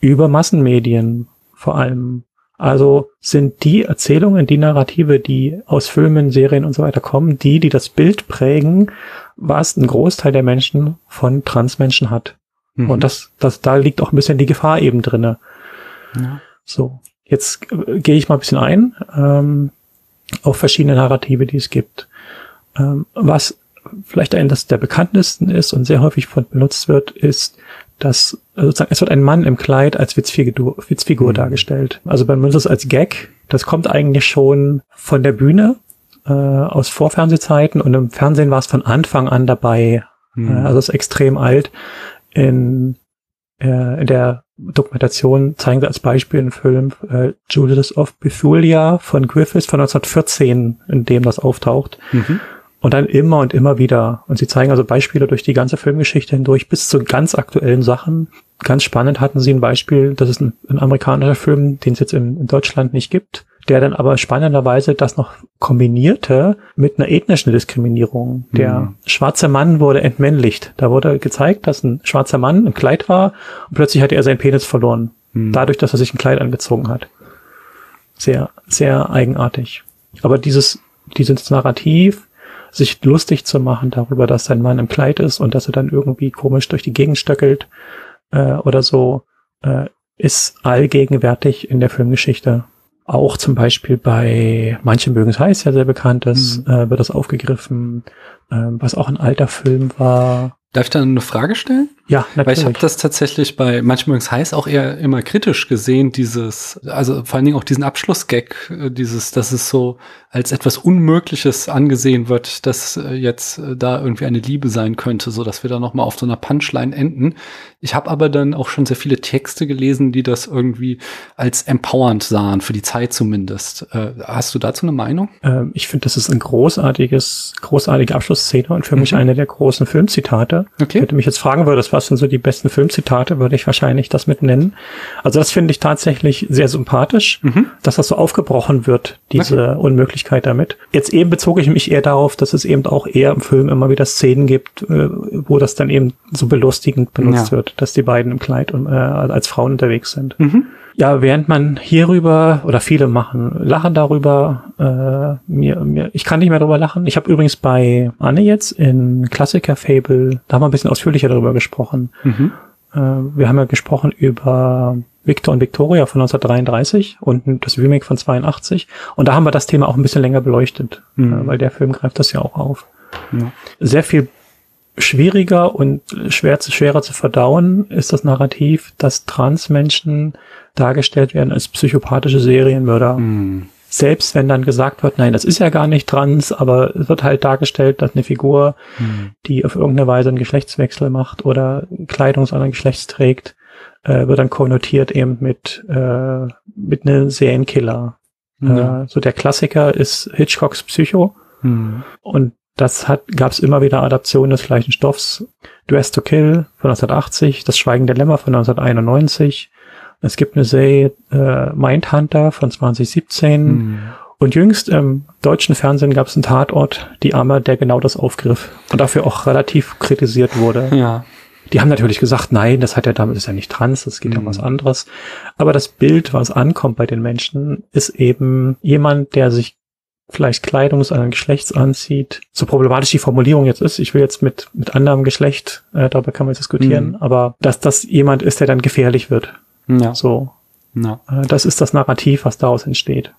über Massenmedien vor allem? Also sind die Erzählungen, die Narrative, die aus Filmen, Serien und so weiter kommen, die, die das Bild prägen, was ein Großteil der Menschen von Transmenschen hat. Mhm. Und das, das, da liegt auch ein bisschen die Gefahr eben drinne. Ja. So, jetzt äh, gehe ich mal ein bisschen ein ähm, auf verschiedene Narrative, die es gibt. Ähm, was vielleicht ein das der bekanntesten ist und sehr häufig von benutzt wird, ist, dass äh, sozusagen es wird ein Mann im Kleid als Witzfigur, Witzfigur mhm. dargestellt. Also man benutzt es als Gag. Das kommt eigentlich schon von der Bühne äh, aus Vorfernsehzeiten und im Fernsehen war es von Anfang an dabei. Mhm. Äh, also es ist extrem alt. In, äh, in der Dokumentation zeigen sie als Beispiel einen Film äh, Julius of Bethulia von Griffiths von 1914, in dem das auftaucht. Mhm. Und dann immer und immer wieder. Und sie zeigen also Beispiele durch die ganze Filmgeschichte hindurch bis zu ganz aktuellen Sachen. Ganz spannend hatten sie ein Beispiel, das ist ein, ein amerikanischer Film, den es jetzt in, in Deutschland nicht gibt der dann aber spannenderweise das noch kombinierte mit einer ethnischen Diskriminierung. Der mhm. schwarze Mann wurde entmännlicht. Da wurde gezeigt, dass ein schwarzer Mann im Kleid war und plötzlich hatte er seinen Penis verloren. Mhm. Dadurch, dass er sich ein Kleid angezogen hat. Sehr, sehr eigenartig. Aber dieses, dieses Narrativ, sich lustig zu machen darüber, dass sein Mann im Kleid ist und dass er dann irgendwie komisch durch die Gegend stöckelt äh, oder so, äh, ist allgegenwärtig in der Filmgeschichte auch zum Beispiel bei Manche mögen es heiß, ja sehr bekannt ist, mhm. äh, wird das aufgegriffen, äh, was auch ein alter Film war. Darf ich da eine Frage stellen? Ja, natürlich. Weil ich habe das tatsächlich bei manchmal übrigens heiß auch eher immer kritisch gesehen, dieses, also vor allen Dingen auch diesen Abschlussgag, äh, dieses, dass es so als etwas Unmögliches angesehen wird, dass äh, jetzt äh, da irgendwie eine Liebe sein könnte, so dass wir da noch mal auf so einer Punchline enden. Ich habe aber dann auch schon sehr viele Texte gelesen, die das irgendwie als empowernd sahen, für die Zeit zumindest. Hast du dazu eine Meinung? Ähm, ich finde, das ist ein großartiges, großartige Abschlussszene und für mhm. mich eine der großen Filmzitate. Okay. Wenn du mich jetzt fragen würdest, was sind so die besten Filmzitate, würde ich wahrscheinlich das mit nennen. Also das finde ich tatsächlich sehr sympathisch, mhm. dass das so aufgebrochen wird, diese okay. Unmöglichkeit damit. Jetzt eben bezog ich mich eher darauf, dass es eben auch eher im Film immer wieder Szenen gibt, äh, wo das dann eben so belustigend benutzt ja. wird, dass die beiden im Kleid und, äh, als Frauen unterwegs sind. Mhm. Ja, während man hierüber oder viele machen, lachen darüber, äh, mir, mir, ich kann nicht mehr darüber lachen. Ich habe übrigens bei Anne jetzt in Klassiker Fable, da haben wir ein bisschen ausführlicher darüber gesprochen. Mhm. Äh, wir haben ja gesprochen über Victor und Victoria von 1933 und das Remake von 82. Und da haben wir das Thema auch ein bisschen länger beleuchtet, mhm. äh, weil der Film greift das ja auch auf. Ja. Sehr viel schwieriger und schwer zu, schwerer zu verdauen ist das Narrativ, dass Transmenschen dargestellt werden als psychopathische Serienmörder. Mm. Selbst wenn dann gesagt wird, nein, das ist ja gar nicht trans, aber es wird halt dargestellt, dass eine Figur, mm. die auf irgendeine Weise einen Geschlechtswechsel macht oder Kleidung anderen Geschlechts trägt, äh, wird dann konnotiert eben mit, äh, mit einem Serienkiller. Ja. Äh, so der Klassiker ist Hitchcocks Psycho. Mm. Und das gab es immer wieder Adaptionen des gleichen Stoffs. Dress to Kill von 1980, Das Schweigen der Lämmer von 1991, Es gibt eine Serie äh, Mindhunter von 2017. Hm. Und jüngst im deutschen Fernsehen gab es einen Tatort, die Arme, der genau das aufgriff und dafür auch relativ kritisiert wurde. Ja. Die haben natürlich gesagt, nein, das hat ja damit ist ja nicht trans, das geht Mhm. um was anderes. Aber das Bild, was ankommt bei den Menschen, ist eben jemand, der sich vielleicht Kleidung des anderen Geschlechts anzieht. So problematisch die Formulierung jetzt ist, ich will jetzt mit, mit anderem Geschlecht, äh, darüber kann man diskutieren, Mhm. aber dass das jemand ist, der dann gefährlich wird. Ja. So, ja. äh, das ist das Narrativ, was daraus entsteht.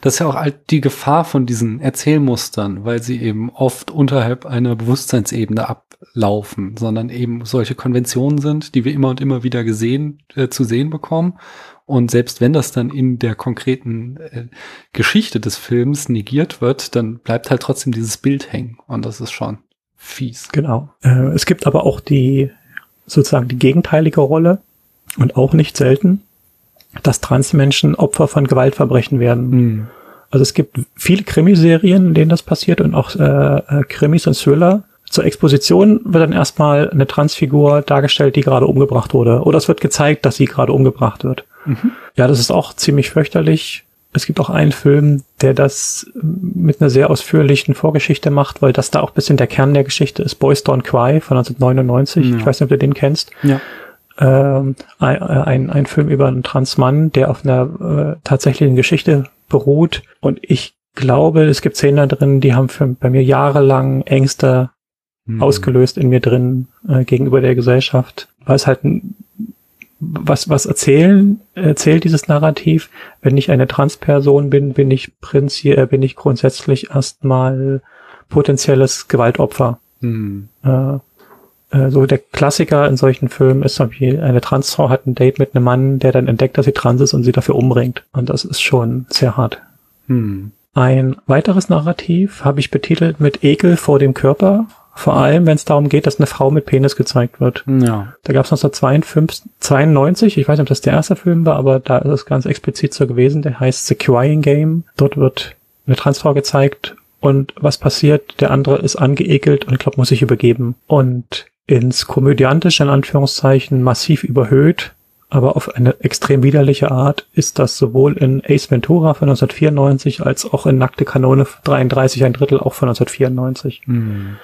Das ist ja auch halt die Gefahr von diesen Erzählmustern, weil sie eben oft unterhalb einer Bewusstseinsebene ablaufen, sondern eben solche Konventionen sind, die wir immer und immer wieder gesehen, äh, zu sehen bekommen. Und selbst wenn das dann in der konkreten äh, Geschichte des Films negiert wird, dann bleibt halt trotzdem dieses Bild hängen. Und das ist schon fies. Genau. Äh, es gibt aber auch die sozusagen die gegenteilige Rolle und auch nicht selten, dass Transmenschen Opfer von Gewaltverbrechen werden. Hm. Also es gibt viele Krimiserien, in denen das passiert und auch äh, äh, Krimis und Thriller. Zur Exposition wird dann erstmal eine Transfigur dargestellt, die gerade umgebracht wurde. Oder es wird gezeigt, dass sie gerade umgebracht wird. Mhm. Ja, das ist auch ziemlich fürchterlich. Es gibt auch einen Film, der das mit einer sehr ausführlichen Vorgeschichte macht, weil das da auch ein bisschen der Kern der Geschichte ist. Boys Don't Cry von 1999. Ja. Ich weiß nicht, ob du den kennst. Ja. Ähm, ein, ein, ein Film über einen Transmann, der auf einer äh, tatsächlichen Geschichte beruht. Und ich glaube, es gibt Szenen da drin, die haben für, bei mir jahrelang Ängste Hm. ausgelöst in mir drin äh, gegenüber der Gesellschaft. Weil es halt ein, was, was erzählen, erzählt dieses Narrativ. Wenn ich eine Transperson bin, bin ich prinzi äh, bin ich grundsätzlich erstmal potenzielles Gewaltopfer. Hm. Äh, äh, so der Klassiker in solchen Filmen ist zum Beispiel, eine Transfrau hat ein Date mit einem Mann, der dann entdeckt, dass sie trans ist und sie dafür umbringt. Und das ist schon sehr hart. Hm. Ein weiteres Narrativ habe ich betitelt mit Ekel vor dem Körper. Vor allem, wenn es darum geht, dass eine Frau mit Penis gezeigt wird. Ja. Da gab es 1952, 92, ich weiß nicht, ob das der erste Film war, aber da ist es ganz explizit so gewesen. Der heißt The Crying Game. Dort wird eine Transfrau gezeigt und was passiert? Der andere ist angeekelt und ich glaube, muss sich übergeben. Und ins komödiantische, in Anführungszeichen, massiv überhöht, aber auf eine extrem widerliche Art ist das sowohl in Ace Ventura von 1994 als auch in Nackte Kanone 33, ein Drittel auch von 1994. Hm.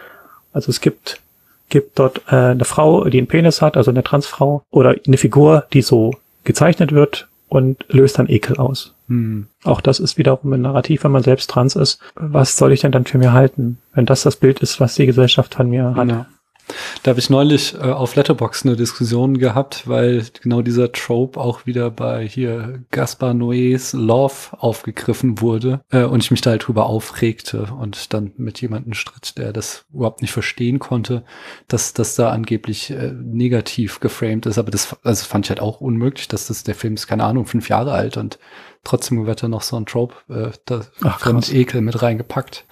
Also es gibt, gibt dort äh, eine Frau, die einen Penis hat, also eine Transfrau, oder eine Figur, die so gezeichnet wird und löst dann Ekel aus. Hm. Auch das ist wiederum ein Narrativ, wenn man selbst trans ist. Was soll ich denn dann für mir halten, wenn das das Bild ist, was die Gesellschaft von mir hat? Ja. Da habe ich neulich äh, auf Letterbox eine Diskussion gehabt, weil genau dieser Trope auch wieder bei hier Gaspar Noés Love aufgegriffen wurde äh, und ich mich da halt drüber aufregte und dann mit jemandem stritt, der das überhaupt nicht verstehen konnte, dass das da angeblich äh, negativ geframed ist. Aber das also fand ich halt auch unmöglich, dass das der Film ist, keine Ahnung, fünf Jahre alt und trotzdem wird da noch so ein Trope äh, da Ach, Ekel mit reingepackt.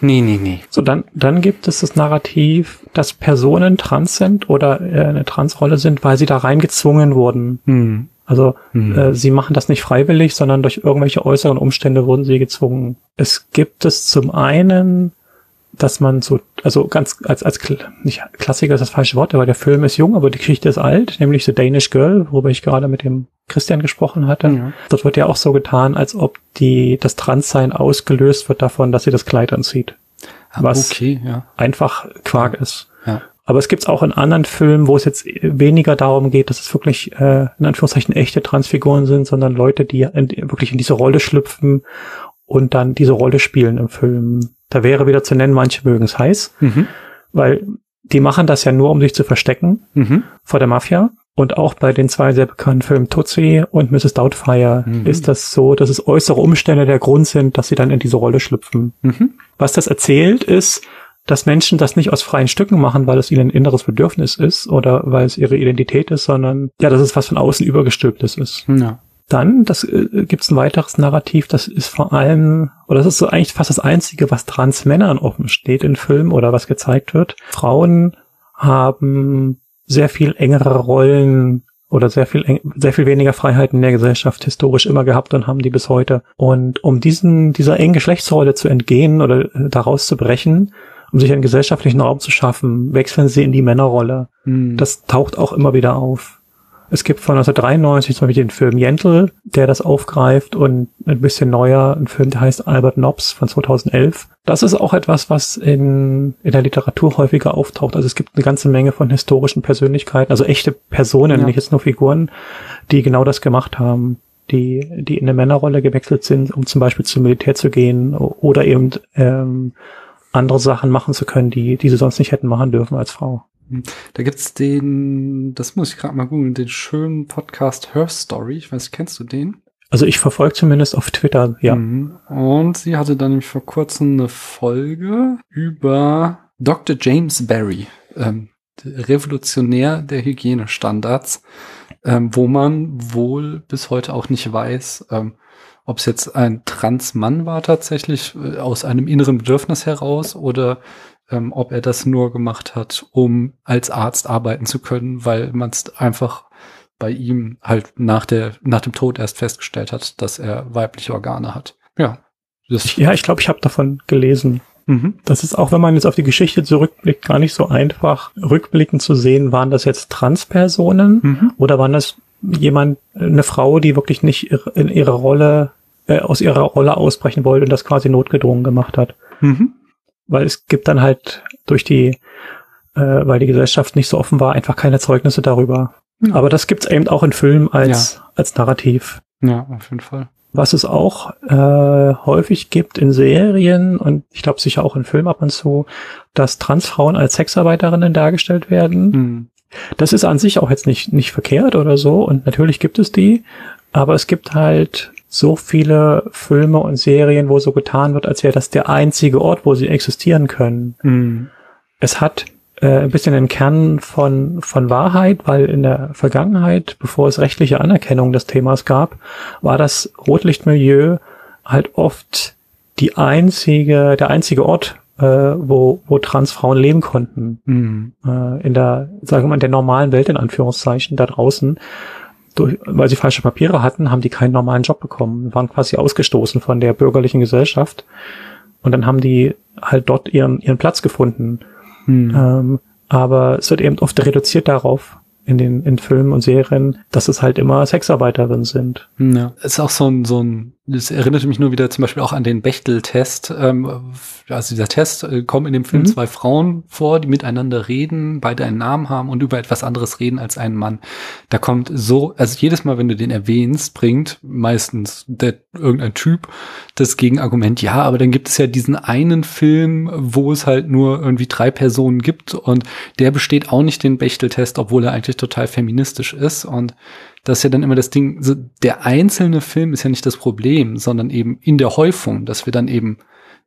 Nee, nee, nee. So, dann, dann gibt es das Narrativ, dass Personen trans sind oder äh, eine Transrolle sind, weil sie da reingezwungen wurden. Hm. Also Hm. äh, sie machen das nicht freiwillig, sondern durch irgendwelche äußeren Umstände wurden sie gezwungen. Es gibt es zum einen, dass man so, also ganz als als nicht Klassiker ist das falsche Wort, aber der Film ist jung, aber die Geschichte ist alt, nämlich The Danish Girl, worüber ich gerade mit dem Christian gesprochen hatte. Ja. Dort wird ja auch so getan, als ob die das Transsein ausgelöst wird davon, dass sie das Kleid anzieht. Ah, Was- okay, ja. Einfach Quark ist. Ja. Aber es gibt's auch in anderen Filmen, wo es jetzt weniger darum geht, dass es wirklich äh, in Anführungszeichen echte Transfiguren sind, sondern Leute, die in, wirklich in diese Rolle schlüpfen und dann diese Rolle spielen im Film. Da wäre wieder zu nennen, manche mögen es heiß, Mhm. weil die machen das ja nur, um sich zu verstecken Mhm. vor der Mafia. Und auch bei den zwei sehr bekannten Filmen Tootsie und Mrs. Doubtfire Mhm. ist das so, dass es äußere Umstände der Grund sind, dass sie dann in diese Rolle schlüpfen. Mhm. Was das erzählt, ist, dass Menschen das nicht aus freien Stücken machen, weil es ihnen ein inneres Bedürfnis ist oder weil es ihre Identität ist, sondern ja, dass es was von außen übergestülptes ist. Ja. Dann, das äh, gibt es ein weiteres Narrativ, das ist vor allem, oder das ist so eigentlich fast das Einzige, was Transmännern offen steht in Filmen oder was gezeigt wird. Frauen haben sehr viel engere Rollen oder sehr viel, eng- sehr viel weniger Freiheiten in der Gesellschaft historisch immer gehabt und haben die bis heute. Und um diesen, dieser engen Geschlechtsrolle zu entgehen oder äh, daraus zu brechen, um sich einen gesellschaftlichen Raum zu schaffen, wechseln sie in die Männerrolle. Mhm. Das taucht auch immer wieder auf. Es gibt von 1993 zum Beispiel den Film Yentl, der das aufgreift und ein bisschen neuer, ein Film, der heißt Albert Nobbs von 2011. Das ist auch etwas, was in, in der Literatur häufiger auftaucht. Also es gibt eine ganze Menge von historischen Persönlichkeiten, also echte Personen, ja. nicht jetzt nur Figuren, die genau das gemacht haben die, die in eine Männerrolle gewechselt sind, um zum Beispiel zum Militär zu gehen oder eben ähm, andere Sachen machen zu können, die, die sie sonst nicht hätten machen dürfen als Frau. Da gibt's den, das muss ich gerade mal googeln, den schönen Podcast Her Story. Ich weiß, kennst du den? Also ich verfolge zumindest auf Twitter, ja. Mhm. Und sie hatte dann nämlich vor kurzem eine Folge über Dr. James Barry, ähm, Revolutionär der Hygienestandards, ähm, wo man wohl bis heute auch nicht weiß, ähm, ob es jetzt ein Transmann war tatsächlich äh, aus einem inneren Bedürfnis heraus oder ähm, ob er das nur gemacht hat, um als Arzt arbeiten zu können, weil man es einfach bei ihm halt nach der nach dem Tod erst festgestellt hat, dass er weibliche Organe hat. Ja. ja, ich glaube, ich habe davon gelesen. Mhm. Das ist auch, wenn man jetzt auf die Geschichte zurückblickt, gar nicht so einfach, rückblickend zu sehen, waren das jetzt Transpersonen mhm. oder waren das jemand, eine Frau, die wirklich nicht in ihrer Rolle, äh, aus ihrer Rolle ausbrechen wollte und das quasi notgedrungen gemacht hat. Mhm weil es gibt dann halt durch die, äh, weil die Gesellschaft nicht so offen war, einfach keine Zeugnisse darüber. Ja. Aber das gibt's eben auch in Filmen als, ja. als Narrativ. Ja, auf jeden Fall. Was es auch äh, häufig gibt in Serien und ich glaube sicher auch in Filmen ab und zu, dass Transfrauen als Sexarbeiterinnen dargestellt werden. Mhm. Das ist an sich auch jetzt nicht, nicht verkehrt oder so und natürlich gibt es die, aber es gibt halt so viele Filme und Serien, wo so getan wird, als wäre das der einzige Ort, wo sie existieren können. Mhm. Es hat äh, ein bisschen den Kern von, von Wahrheit, weil in der Vergangenheit, bevor es rechtliche Anerkennung des Themas gab, war das Rotlichtmilieu halt oft die einzige, der einzige Ort, äh, wo, wo Transfrauen leben konnten. Mhm. Äh, in der, sagen wir mal, in der normalen Welt, in Anführungszeichen, da draußen durch, weil sie falsche Papiere hatten, haben die keinen normalen Job bekommen, waren quasi ausgestoßen von der bürgerlichen Gesellschaft. Und dann haben die halt dort ihren, ihren Platz gefunden. Hm. Ähm, aber es wird eben oft reduziert darauf, in den in Filmen und Serien, dass es halt immer Sexarbeiterinnen sind. Ja, es ist auch so ein, so ein, das erinnerte mich nur wieder zum Beispiel auch an den Bechtel-Test. Ähm, also dieser Test äh, kommen in dem Film mhm. zwei Frauen vor, die miteinander reden, beide einen Namen haben und über etwas anderes reden als ein Mann. Da kommt so, also jedes Mal, wenn du den erwähnst, bringt meistens der, irgendein Typ das Gegenargument, ja, aber dann gibt es ja diesen einen Film, wo es halt nur irgendwie drei Personen gibt und der besteht auch nicht den Bechtel-Test, obwohl er eigentlich total feministisch ist. Und das ist ja dann immer das Ding, so der einzelne Film ist ja nicht das Problem, sondern eben in der Häufung, dass wir dann eben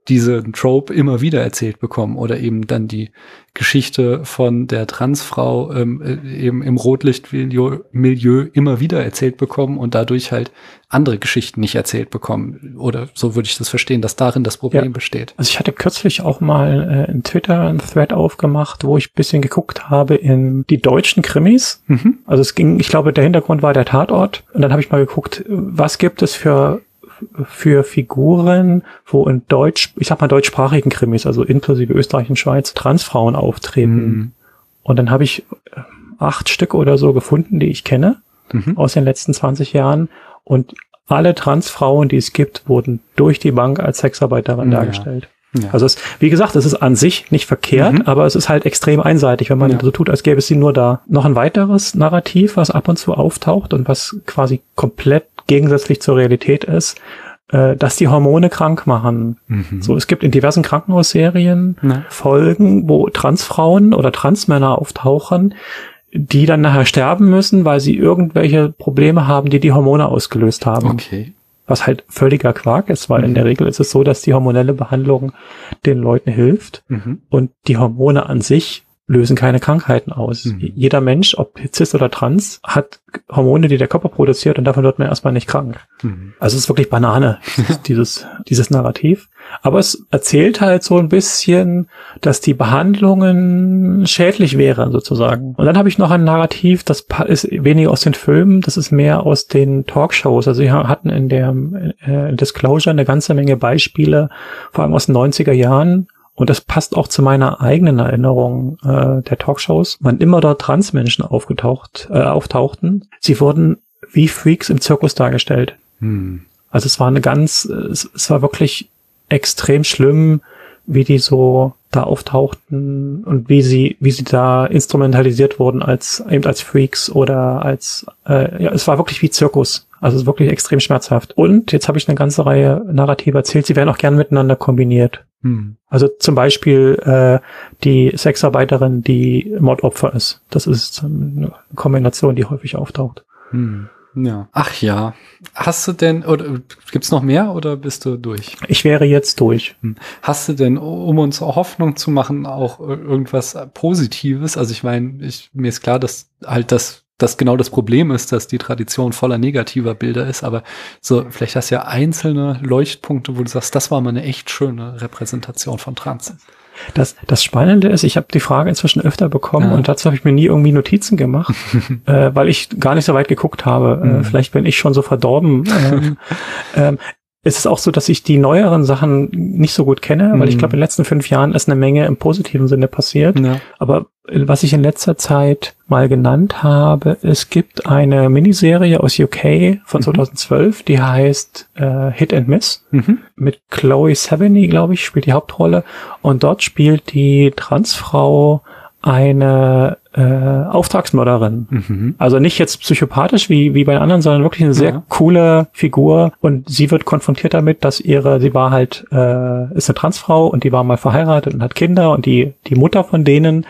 diese Trope immer wieder erzählt bekommen oder eben dann die Geschichte von der Transfrau ähm, äh, eben im Rotlichtmilieu immer wieder erzählt bekommen und dadurch halt andere Geschichten nicht erzählt bekommen. Oder so würde ich das verstehen, dass darin das Problem ja. besteht. Also ich hatte kürzlich auch mal äh, in Twitter ein Thread aufgemacht, wo ich bisschen geguckt habe in die deutschen Krimis. Mhm. Also es ging, ich glaube, der Hintergrund war der Tatort. Und dann habe ich mal geguckt, was gibt es für für Figuren, wo in Deutsch, ich sag mal deutschsprachigen Krimis, also inklusive Österreich und Schweiz, Transfrauen auftreten. Mhm. Und dann habe ich äh, acht Stück oder so gefunden, die ich kenne mhm. aus den letzten 20 Jahren. Und alle Transfrauen, die es gibt, wurden durch die Bank als Sexarbeiterin ja. dargestellt. Ja. Also es, wie gesagt, es ist an sich nicht verkehrt, mhm. aber es ist halt extrem einseitig, wenn man ja. so tut, als gäbe es sie nur da. Noch ein weiteres Narrativ, was ab und zu auftaucht und was quasi komplett gegensätzlich zur Realität ist, äh, dass die Hormone krank machen. Mhm. So, es gibt in diversen Krankenhausserien ja. Folgen, wo Transfrauen oder Transmänner auftauchen, die dann nachher sterben müssen, weil sie irgendwelche Probleme haben, die die Hormone ausgelöst haben. Okay. Was halt völliger Quark ist, weil mhm. in der Regel ist es so, dass die hormonelle Behandlung den Leuten hilft mhm. und die Hormone an sich lösen keine Krankheiten aus. Mhm. Jeder Mensch, ob cis oder trans, hat Hormone, die der Körper produziert und davon wird man erstmal nicht krank. Mhm. Also es ist wirklich Banane, dieses, dieses Narrativ. Aber es erzählt halt so ein bisschen, dass die Behandlungen schädlich wären sozusagen. Und dann habe ich noch ein Narrativ, das ist weniger aus den Filmen, das ist mehr aus den Talkshows. Also wir hatten in der äh, Disclosure eine ganze Menge Beispiele, vor allem aus den 90er Jahren, und das passt auch zu meiner eigenen Erinnerung äh, der Talkshows, wann immer dort Transmenschen aufgetaucht, äh, auftauchten, sie wurden wie Freaks im Zirkus dargestellt. Hm. Also es war eine ganz, es, es war wirklich extrem schlimm, wie die so da auftauchten und wie sie, wie sie da instrumentalisiert wurden als eben als Freaks oder als äh, ja, es war wirklich wie Zirkus. Also es ist wirklich extrem schmerzhaft. Und jetzt habe ich eine ganze Reihe Narrative erzählt, sie werden auch gern miteinander kombiniert. Hm. Also zum Beispiel äh, die Sexarbeiterin, die Mordopfer ist. Das ist eine Kombination, die häufig auftaucht. Hm. Ja. Ach ja. Hast du denn, oder gibt's noch mehr oder bist du durch? Ich wäre jetzt durch. Hm. Hast du denn, um uns Hoffnung zu machen, auch irgendwas Positives? Also ich meine, ich, mir ist klar, dass halt das, das genau das Problem ist, dass die Tradition voller negativer Bilder ist, aber so, vielleicht hast du ja einzelne Leuchtpunkte, wo du sagst, das war mal eine echt schöne Repräsentation von Trans. Das, das Spannende ist, ich habe die Frage inzwischen öfter bekommen ja. und dazu habe ich mir nie irgendwie Notizen gemacht, äh, weil ich gar nicht so weit geguckt habe. Äh, mhm. Äh, vielleicht bin ich schon so verdorben. Ähm, ähm, es ist auch so, dass ich die neueren Sachen nicht so gut kenne, weil ich mhm. glaube, in den letzten fünf Jahren ist eine Menge im positiven Sinne passiert. Ja. Aber äh, was ich in letzter Zeit mal genannt habe, es gibt eine Miniserie aus UK von mhm. 2012, die heißt äh, Hit and Miss. Mhm. Mit Chloe Sevigny, glaube ich, spielt die Hauptrolle. Und dort spielt die Transfrau eine äh, Auftragsmörderin. Mhm. Also nicht jetzt psychopathisch wie, wie bei anderen, sondern wirklich eine sehr ja. coole Figur. Und sie wird konfrontiert damit, dass ihre, sie war halt, äh, ist eine Transfrau und die war mal verheiratet und hat Kinder und die, die Mutter von denen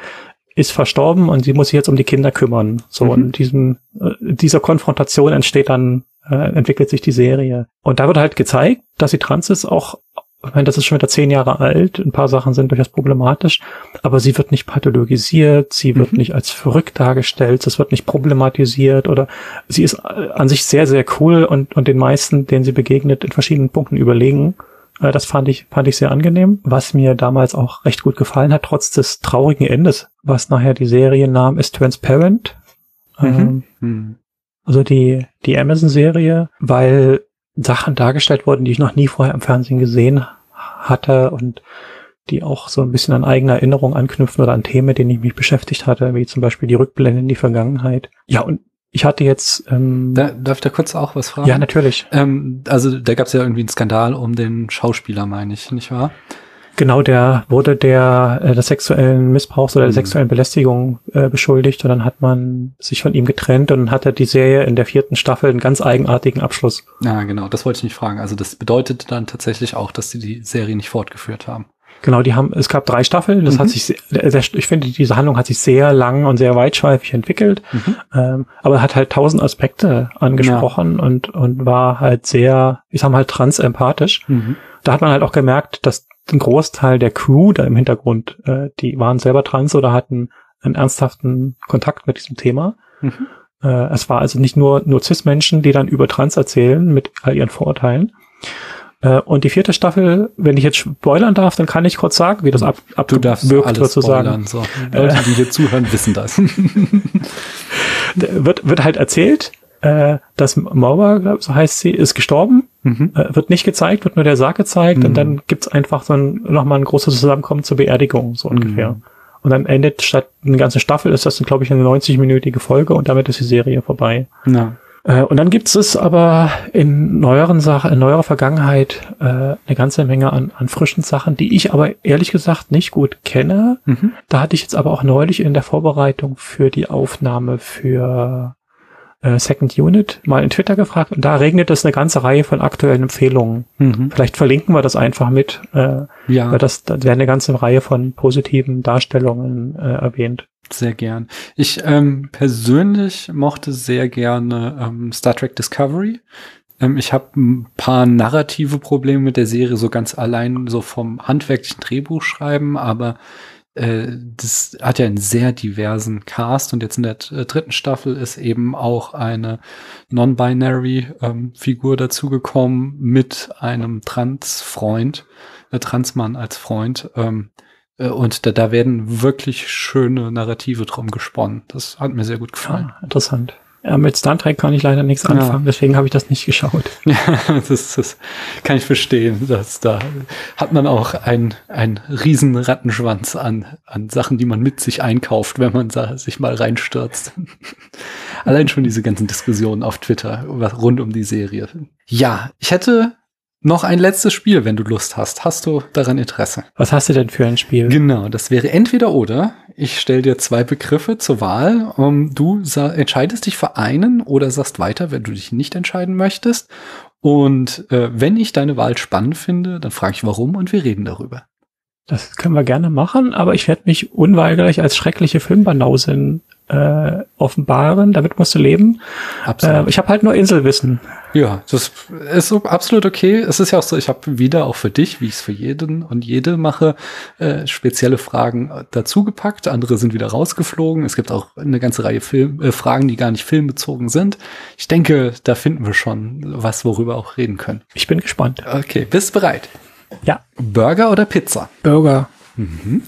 ist verstorben und sie muss sich jetzt um die Kinder kümmern. So, mhm. und diesem, äh, dieser Konfrontation entsteht dann, äh, entwickelt sich die Serie. Und da wird halt gezeigt, dass sie trans ist, auch ich meine, das ist schon wieder zehn Jahre alt, ein paar Sachen sind durchaus problematisch, aber sie wird nicht pathologisiert, sie wird mhm. nicht als verrückt dargestellt, es wird nicht problematisiert oder sie ist äh, an sich sehr, sehr cool und, und den meisten, denen sie begegnet, in verschiedenen Punkten überlegen. Äh, das fand ich, fand ich sehr angenehm. Was mir damals auch recht gut gefallen hat, trotz des traurigen Endes, was nachher die Serie nahm, ist Transparent. Mhm. Ähm, mhm. Also die, die Amazon-Serie, weil Sachen dargestellt wurden, die ich noch nie vorher im Fernsehen gesehen hatte und die auch so ein bisschen an eigene Erinnerung anknüpfen oder an Themen, mit denen ich mich beschäftigt hatte, wie zum Beispiel die Rückblende in die Vergangenheit. Ja, und ich hatte jetzt. Ähm, da, darf ich da kurz auch was fragen? Ja, natürlich. Ähm, also da gab es ja irgendwie einen Skandal um den Schauspieler, meine ich, nicht wahr? Genau, der wurde der äh, des sexuellen Missbrauchs oder der mhm. sexuellen Belästigung äh, beschuldigt und dann hat man sich von ihm getrennt und dann hatte die Serie in der vierten Staffel einen ganz eigenartigen Abschluss. Ja, genau, das wollte ich nicht fragen. Also das bedeutet dann tatsächlich auch, dass sie die Serie nicht fortgeführt haben. Genau, die haben, es gab drei Staffeln, das mhm. hat sich, sehr, ich finde, diese Handlung hat sich sehr lang und sehr weitschweifig entwickelt, mhm. ähm, aber hat halt tausend Aspekte angesprochen ja. und, und war halt sehr, ich sag mal, transempathisch. Mhm. Da hat man halt auch gemerkt, dass ein Großteil der Crew da im Hintergrund, äh, die waren selber trans oder hatten einen ernsthaften Kontakt mit diesem Thema. Mhm. Äh, es war also nicht nur, nur Cis-Menschen, die dann über Trans erzählen mit all ihren Vorurteilen. Äh, und die vierte Staffel, wenn ich jetzt spoilern darf, dann kann ich kurz sagen, wie das ab, abgewirkt sozusagen. So. Leute, die hier zuhören, wissen das. wird, wird halt erzählt, äh, dass Mauer, so heißt sie, ist gestorben. Mhm. Äh, wird nicht gezeigt, wird nur der Sarg gezeigt mhm. und dann gibt's einfach so ein, nochmal ein großes Zusammenkommen zur Beerdigung, so ungefähr. Mhm. Und dann endet statt eine ganze Staffel ist das, glaube ich, eine 90-minütige Folge und damit ist die Serie vorbei. Ja. Äh, und dann gibt's es aber in neueren Sachen, in neuerer Vergangenheit äh, eine ganze Menge an, an frischen Sachen, die ich aber ehrlich gesagt nicht gut kenne. Mhm. Da hatte ich jetzt aber auch neulich in der Vorbereitung für die Aufnahme für äh, Second Unit mal in Twitter gefragt und da regnet es eine ganze Reihe von aktuellen Empfehlungen. Mhm. Vielleicht verlinken wir das einfach mit, äh, ja. weil das, da werden eine ganze Reihe von positiven Darstellungen äh, erwähnt. Sehr gern. Ich ähm, persönlich mochte sehr gerne ähm, Star Trek Discovery. Ähm, ich habe ein paar narrative Probleme mit der Serie, so ganz allein so vom handwerklichen Drehbuchschreiben, aber äh, das hat ja einen sehr diversen Cast und jetzt in der äh, dritten Staffel ist eben auch eine non-binary ähm, dazugekommen mit einem Transfreund, äh, Transmann als Freund. Ähm, äh, und da, da werden wirklich schöne Narrative drum gesponnen. Das hat mir sehr gut gefallen. Ah, interessant. Ja, mit Star Trek kann ich leider nichts anfangen, deswegen habe ich das nicht geschaut. Ja, das, das kann ich verstehen. Dass da hat man auch einen, riesen Rattenschwanz an, an Sachen, die man mit sich einkauft, wenn man da sich mal reinstürzt. Allein schon diese ganzen Diskussionen auf Twitter rund um die Serie. Ja, ich hätte noch ein letztes Spiel, wenn du Lust hast. Hast du daran Interesse? Was hast du denn für ein Spiel? Genau, das wäre entweder oder. Ich stelle dir zwei Begriffe zur Wahl. Um, du entscheidest dich für einen oder sagst weiter, wenn du dich nicht entscheiden möchtest. Und äh, wenn ich deine Wahl spannend finde, dann frage ich warum und wir reden darüber. Das können wir gerne machen, aber ich werde mich unweigerlich als schreckliche Filmbanausin äh, offenbaren. Damit musst du leben. Absolut. Äh, ich habe halt nur Inselwissen. Ja, das ist absolut okay. Es ist ja auch so, ich habe wieder auch für dich, wie ich es für jeden und jede mache, äh, spezielle Fragen dazu gepackt. Andere sind wieder rausgeflogen. Es gibt auch eine ganze Reihe Film, äh, Fragen, die gar nicht filmbezogen sind. Ich denke, da finden wir schon was, worüber auch reden können. Ich bin gespannt. Okay, bist bereit? Ja. Burger oder Pizza? Burger. Mhm.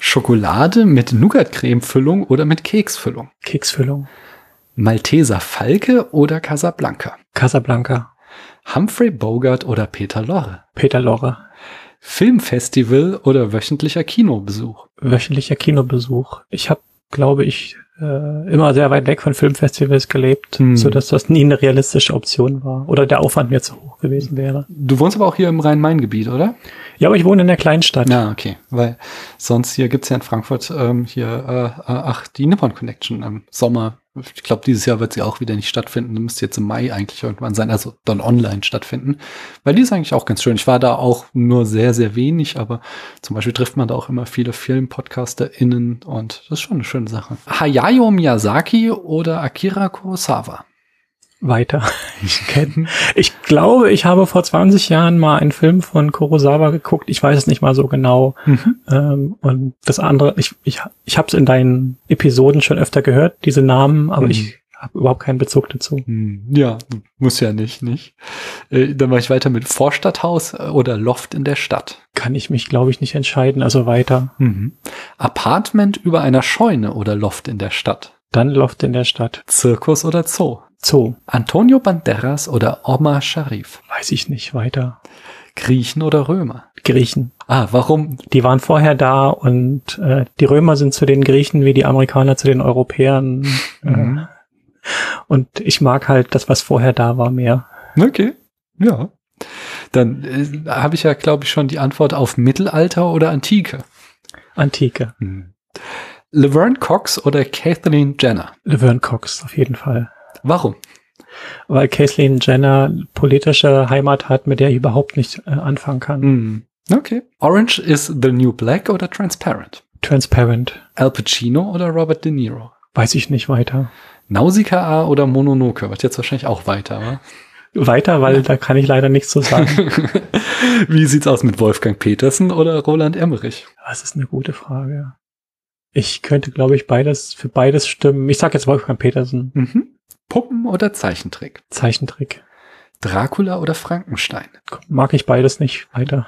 Schokolade mit Nougat-Creme-Füllung oder mit Keksfüllung? Keksfüllung. Malteser Falke oder Casablanca? Casablanca. Humphrey Bogart oder Peter Lorre? Peter Lorre. Filmfestival oder wöchentlicher Kinobesuch? Wöchentlicher Kinobesuch. Ich habe, glaube ich, äh, immer sehr weit weg von Filmfestivals gelebt, hm. so dass das nie eine realistische Option war oder der Aufwand mir zu hoch gewesen wäre. Du wohnst aber auch hier im Rhein-Main-Gebiet, oder? Ja, aber ich wohne in der Kleinstadt. Ja, okay, weil sonst hier gibt's ja in Frankfurt ähm, hier äh, äh ach die Nippon Connection im Sommer ich glaube, dieses Jahr wird sie auch wieder nicht stattfinden. Die müsste jetzt im Mai eigentlich irgendwann sein, also dann online stattfinden. Weil die ist eigentlich auch ganz schön. Ich war da auch nur sehr, sehr wenig, aber zum Beispiel trifft man da auch immer viele FilmpodcasterInnen und das ist schon eine schöne Sache. Hayao Miyazaki oder Akira Kurosawa? Weiter. Ich kenne. Ich glaube, ich habe vor 20 Jahren mal einen Film von Kurosawa geguckt. Ich weiß es nicht mal so genau. Mhm. Ähm, und das andere, ich, ich, ich habe es in deinen Episoden schon öfter gehört, diese Namen, aber mhm. ich habe überhaupt keinen Bezug dazu. Mhm. Ja, muss ja nicht, nicht. Äh, dann mache ich weiter mit Vorstadthaus äh, oder Loft in der Stadt. Kann ich mich, glaube ich, nicht entscheiden, also weiter. Mhm. Apartment über einer Scheune oder Loft in der Stadt. Dann Loft in der Stadt. Zirkus oder Zoo. Zoo. Antonio Banderas oder Omar Sharif? Weiß ich nicht weiter. Griechen oder Römer? Griechen. Ah, warum? Die waren vorher da und äh, die Römer sind zu den Griechen wie die Amerikaner zu den Europäern. Mhm. Äh, und ich mag halt das, was vorher da war, mehr. Okay, ja. Dann äh, habe ich ja, glaube ich, schon die Antwort auf Mittelalter oder Antike. Antike. Mhm. Laverne Cox oder Kathleen Jenner? Laverne Cox, auf jeden Fall. Warum? Weil Kathleen Jenner politische Heimat hat, mit der ich überhaupt nicht äh, anfangen kann. Mm. Okay. Orange is the New Black oder Transparent? Transparent. Al Pacino oder Robert De Niro? Weiß ich nicht weiter. Nausicaa oder Mononoke? Wird jetzt wahrscheinlich auch weiter, wa? Weiter, weil ja. da kann ich leider nichts zu sagen. Wie sieht's aus mit Wolfgang Petersen oder Roland Emmerich? Das ist eine gute Frage. Ich könnte, glaube ich, beides für beides stimmen. Ich sag jetzt Wolfgang Petersen. Mhm. Puppen oder Zeichentrick? Zeichentrick. Dracula oder Frankenstein? Mag ich beides nicht weiter.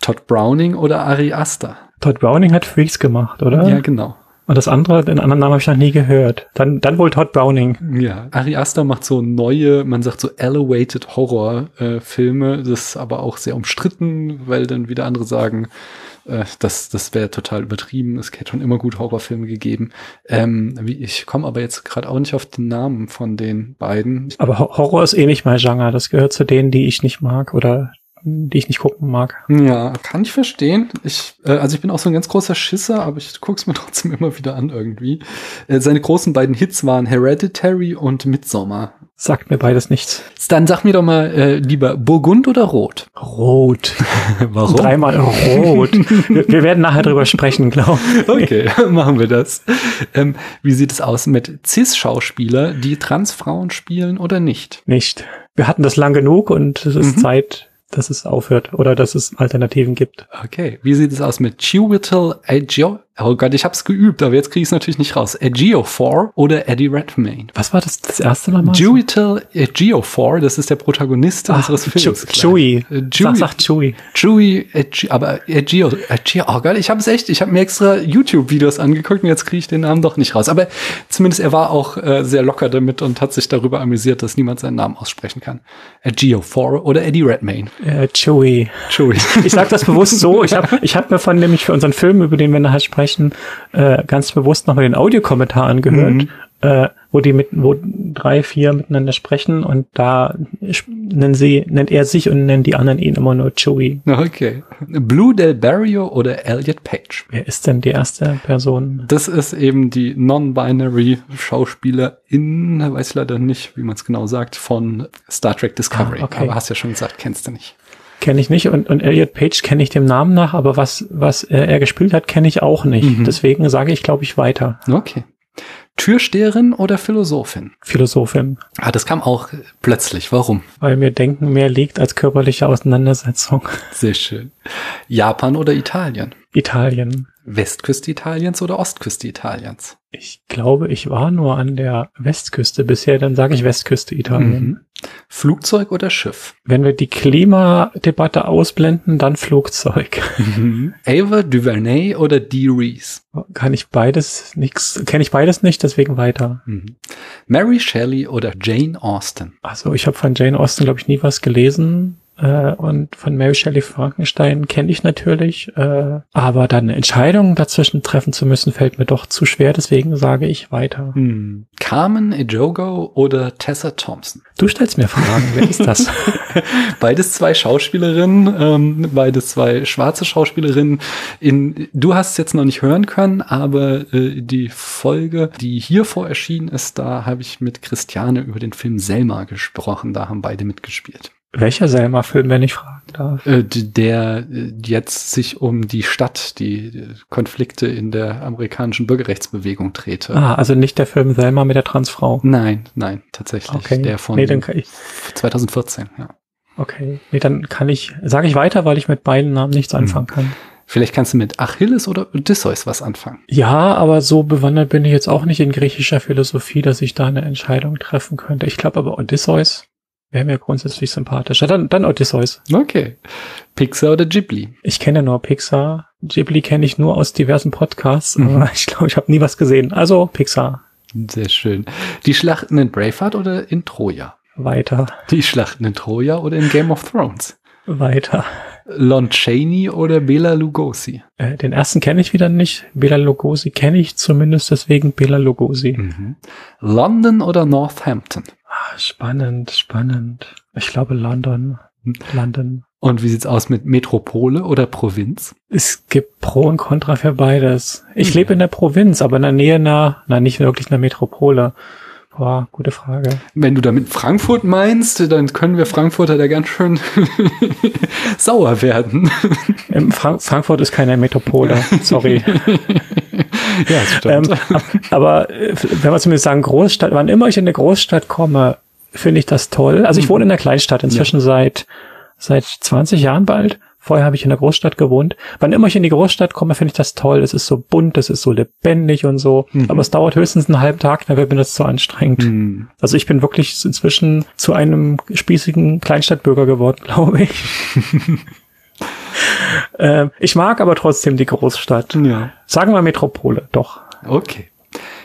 Todd Browning oder Ari Aster? Todd Browning hat Freaks gemacht, oder? Ja, genau. Und das andere, den anderen Namen habe ich noch nie gehört. Dann, dann wohl Todd Browning. Ja, Ari Aster macht so neue, man sagt so elevated Horror äh, Filme. Das ist aber auch sehr umstritten, weil dann wieder andere sagen, äh, das, das wäre total übertrieben. Es hätte schon immer gut Horrorfilme gegeben. Ähm, wie, ich komme aber jetzt gerade auch nicht auf den Namen von den beiden. Aber Horror ist eh nicht mein Genre. Das gehört zu denen, die ich nicht mag oder die ich nicht gucken mag. Ja, kann ich verstehen. Ich, äh, also ich bin auch so ein ganz großer Schisser, aber ich guck's mir trotzdem immer wieder an irgendwie. Äh, seine großen beiden Hits waren Hereditary und Midsommar. Sagt mir beides nichts. Dann sag mir doch mal äh, lieber Burgund oder Rot? Rot. Warum? Dreimal Rot. wir, wir, werden nachher drüber sprechen, glaube ich. Okay, machen wir das. Ähm, wie sieht es aus mit Cis-Schauspieler, die Transfrauen spielen oder nicht? Nicht. Wir hatten das lang genug und es ist mhm. Zeit, dass es aufhört oder dass es Alternativen gibt. Okay. Wie sieht es aus mit Chiwetel Oh Gott, ich hab's geübt, aber jetzt kriege ich es natürlich nicht raus. Ejiofor oder Eddie Redmayne. Was war das, das erste nochmal? Juital Ejiofor, das ist der Protagonist Ach, unseres Films. Chew- Chewie. Äh, Sag, Chewie. sag Chewie. Chewie, Egi- aber Egio, Egio, oh Gott, ich habe es echt, ich habe mir extra YouTube-Videos angeguckt und jetzt kriege ich den Namen doch nicht raus. Aber zumindest er war auch äh, sehr locker damit und hat sich darüber amüsiert, dass niemand seinen Namen aussprechen kann. Ejiofor oder Eddie Redmayne. Äh, Chewie. Chewie. Ich sage das bewusst so. Ich habe ich hab mir von nämlich für unseren Film, über den wir nachher sprechen, äh, ganz bewusst nochmal den Audiokommentar angehört, Mhm. äh, wo die mit, wo drei, vier miteinander sprechen und da nennen sie, nennt er sich und nennen die anderen ihn immer nur Chewie. Okay. Blue Del Barrio oder Elliot Page. Wer ist denn die erste Person? Das ist eben die non-binary Schauspielerin, weiß ich leider nicht, wie man es genau sagt, von Star Trek Discovery. Ah, okay. Aber hast ja schon gesagt, kennst du nicht. Kenne ich nicht und, und Elliot Page kenne ich dem Namen nach, aber was, was äh, er gespielt hat, kenne ich auch nicht. Mhm. Deswegen sage ich, glaube ich, weiter. Okay. Türsteherin oder Philosophin? Philosophin, Ah, das kam auch plötzlich. Warum? weil mir Denken mehr liegt als körperliche Auseinandersetzung. Sehr schön. Japan oder Italien? Italien. Westküste Italiens oder Ostküste Italiens? Ich glaube, ich war nur an der Westküste bisher, dann sage ich Westküste Italien. Mhm. Flugzeug oder Schiff? Wenn wir die Klimadebatte ausblenden, dann Flugzeug. Ava DuVernay oder Dee Reese? Kann ich beides nix, kenne ich beides nicht, deswegen weiter. Mhm. Mary Shelley oder Jane Austen? Also ich habe von Jane Austen, glaube ich, nie was gelesen. Äh, und von Mary Shelley Frankenstein kenne ich natürlich. Äh, aber dann eine Entscheidung dazwischen treffen zu müssen, fällt mir doch zu schwer, deswegen sage ich weiter. Hm. Carmen Ejogo oder Tessa Thompson? Du stellst mir Fragen, wer ist das? Beides zwei Schauspielerinnen, ähm, beides zwei schwarze Schauspielerinnen. In, du hast es jetzt noch nicht hören können, aber äh, die Folge, die hier vor erschienen ist, da habe ich mit Christiane über den Film Selma gesprochen. Da haben beide mitgespielt. Welcher Selma-Film, wenn ich fragen darf? Äh, der äh, jetzt sich um die Stadt, die äh, Konflikte in der amerikanischen Bürgerrechtsbewegung drehte. Ah, also nicht der Film Selma mit der Transfrau. Nein, nein, tatsächlich. Okay. Der von nee, dann kann ich, 2014, ja. okay. Nee, dann kann ich, sage ich weiter, weil ich mit beiden Namen nichts Hm. anfangen kann. Vielleicht kannst du mit Achilles oder Odysseus was anfangen. Ja, aber so bewandert bin ich jetzt auch nicht in griechischer Philosophie, dass ich da eine Entscheidung treffen könnte. Ich glaube aber Odysseus wäre mir grundsätzlich sympathischer. Dann, dann Odysseus. Okay. Pixar oder Ghibli? Ich kenne nur Pixar. Ghibli kenne ich nur aus diversen Podcasts, Mhm. ich glaube, ich habe nie was gesehen. Also Pixar. Sehr schön. Die Schlachten in Braveheart oder in Troja? Weiter, Die Schlachten in Troja oder in Game of Thrones? weiter. Lon Chaney oder Bela Lugosi? Äh, den ersten kenne ich wieder nicht. Bela Lugosi kenne ich zumindest deswegen Bela Lugosi. Mhm. London oder Northampton? Spannend, spannend. Ich glaube London. London. Und wie sieht's aus mit Metropole oder Provinz? Es gibt Pro und Contra für beides. Ich Mhm. lebe in der Provinz, aber in der Nähe einer, na nicht wirklich einer Metropole. Boah, gute Frage. Wenn du damit Frankfurt meinst, dann können wir Frankfurter da ganz schön sauer werden. Ähm, Frank Frankfurt ist keine Metropole, sorry. ja, stimmt. ähm, ab- aber äh, wenn wir zumindest sagen Großstadt, wann immer ich in eine Großstadt komme, finde ich das toll. Also ich Mhm. wohne in einer Kleinstadt inzwischen seit seit 20 Jahren bald. Vorher habe ich in der Großstadt gewohnt. Wann immer ich in die Großstadt komme, finde ich das toll. Es ist so bunt, es ist so lebendig und so. Mhm. Aber es dauert höchstens einen halben Tag, dann wird mir das zu anstrengend. Hm. Also ich bin wirklich inzwischen zu einem spießigen Kleinstadtbürger geworden, glaube ich. ähm, ich mag aber trotzdem die Großstadt. Ja. Sagen wir Metropole, doch. Okay.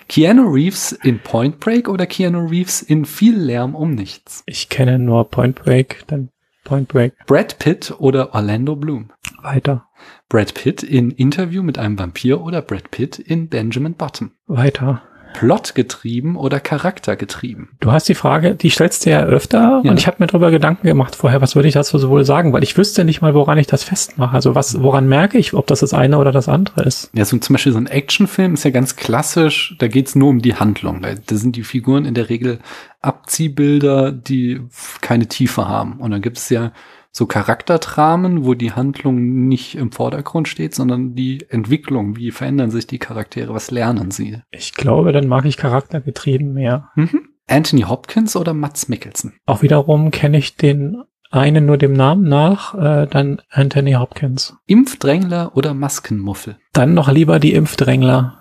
Keanu Reeves in Point Break oder Keanu Reeves in viel Lärm um nichts? Ich kenne nur Point Break, dann Point Break. Brad Pitt oder Orlando Bloom? Weiter, Brad Pitt in Interview mit einem Vampir oder Brad Pitt in Benjamin Button? weiter. Plot getrieben oder Charakter getrieben? Du hast die Frage, die stellst du ja öfter Ja. und ich habe mir darüber Gedanken gemacht vorher, was würde ich dazu so wohl sagen, weil ich wüsste nicht mal, woran ich das festmache. Also was, woran merke ich, ob das das eine oder das andere ist. Ja, so zum Beispiel so ein Actionfilm ist ja ganz klassisch, da geht's nur um die Handlung. Da, da sind die Figuren in der Regel Abziehbilder, die keine Tiefe haben. Und dann gibt's ja so Charakterdramen, wo die Handlung nicht im Vordergrund steht, sondern die Entwicklung. Wie verändern sich die Charaktere? Was lernen sie? Ich glaube, dann mag ich charaktergetrieben mehr. Mhm. Anthony Hopkins oder Mats Mikkelsen? Auch wiederum kenne ich den einen nur dem Namen nach, äh, dann Anthony Hopkins. Impfdrängler oder Maskenmuffel? Dann noch lieber die Impfdrängler,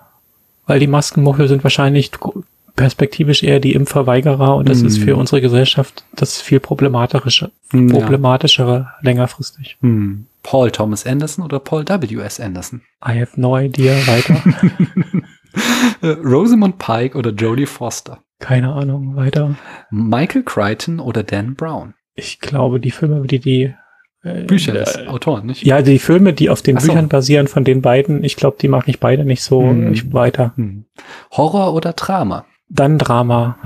weil die Maskenmuffel sind wahrscheinlich perspektivisch eher die Impfverweigerer und das Hm. ist für unsere Gesellschaft das viel problematische, Hm, ja. problematischere längerfristig. Hm. Paul Thomas Anderson oder Paul W.S. Anderson? I have no idea weiter. Rosamund Pike oder Jodie Foster? Keine Ahnung weiter. Michael Crichton oder Dan Brown? Ich glaube, die Filme, die die äh, Bücher des äh, Autoren, nicht? Ja, die Filme, die auf den so. Büchern basieren von den beiden, ich glaube, die mag ich beide nicht so Hm. ich, weiter. Hm. Horror oder Drama? Dann Drama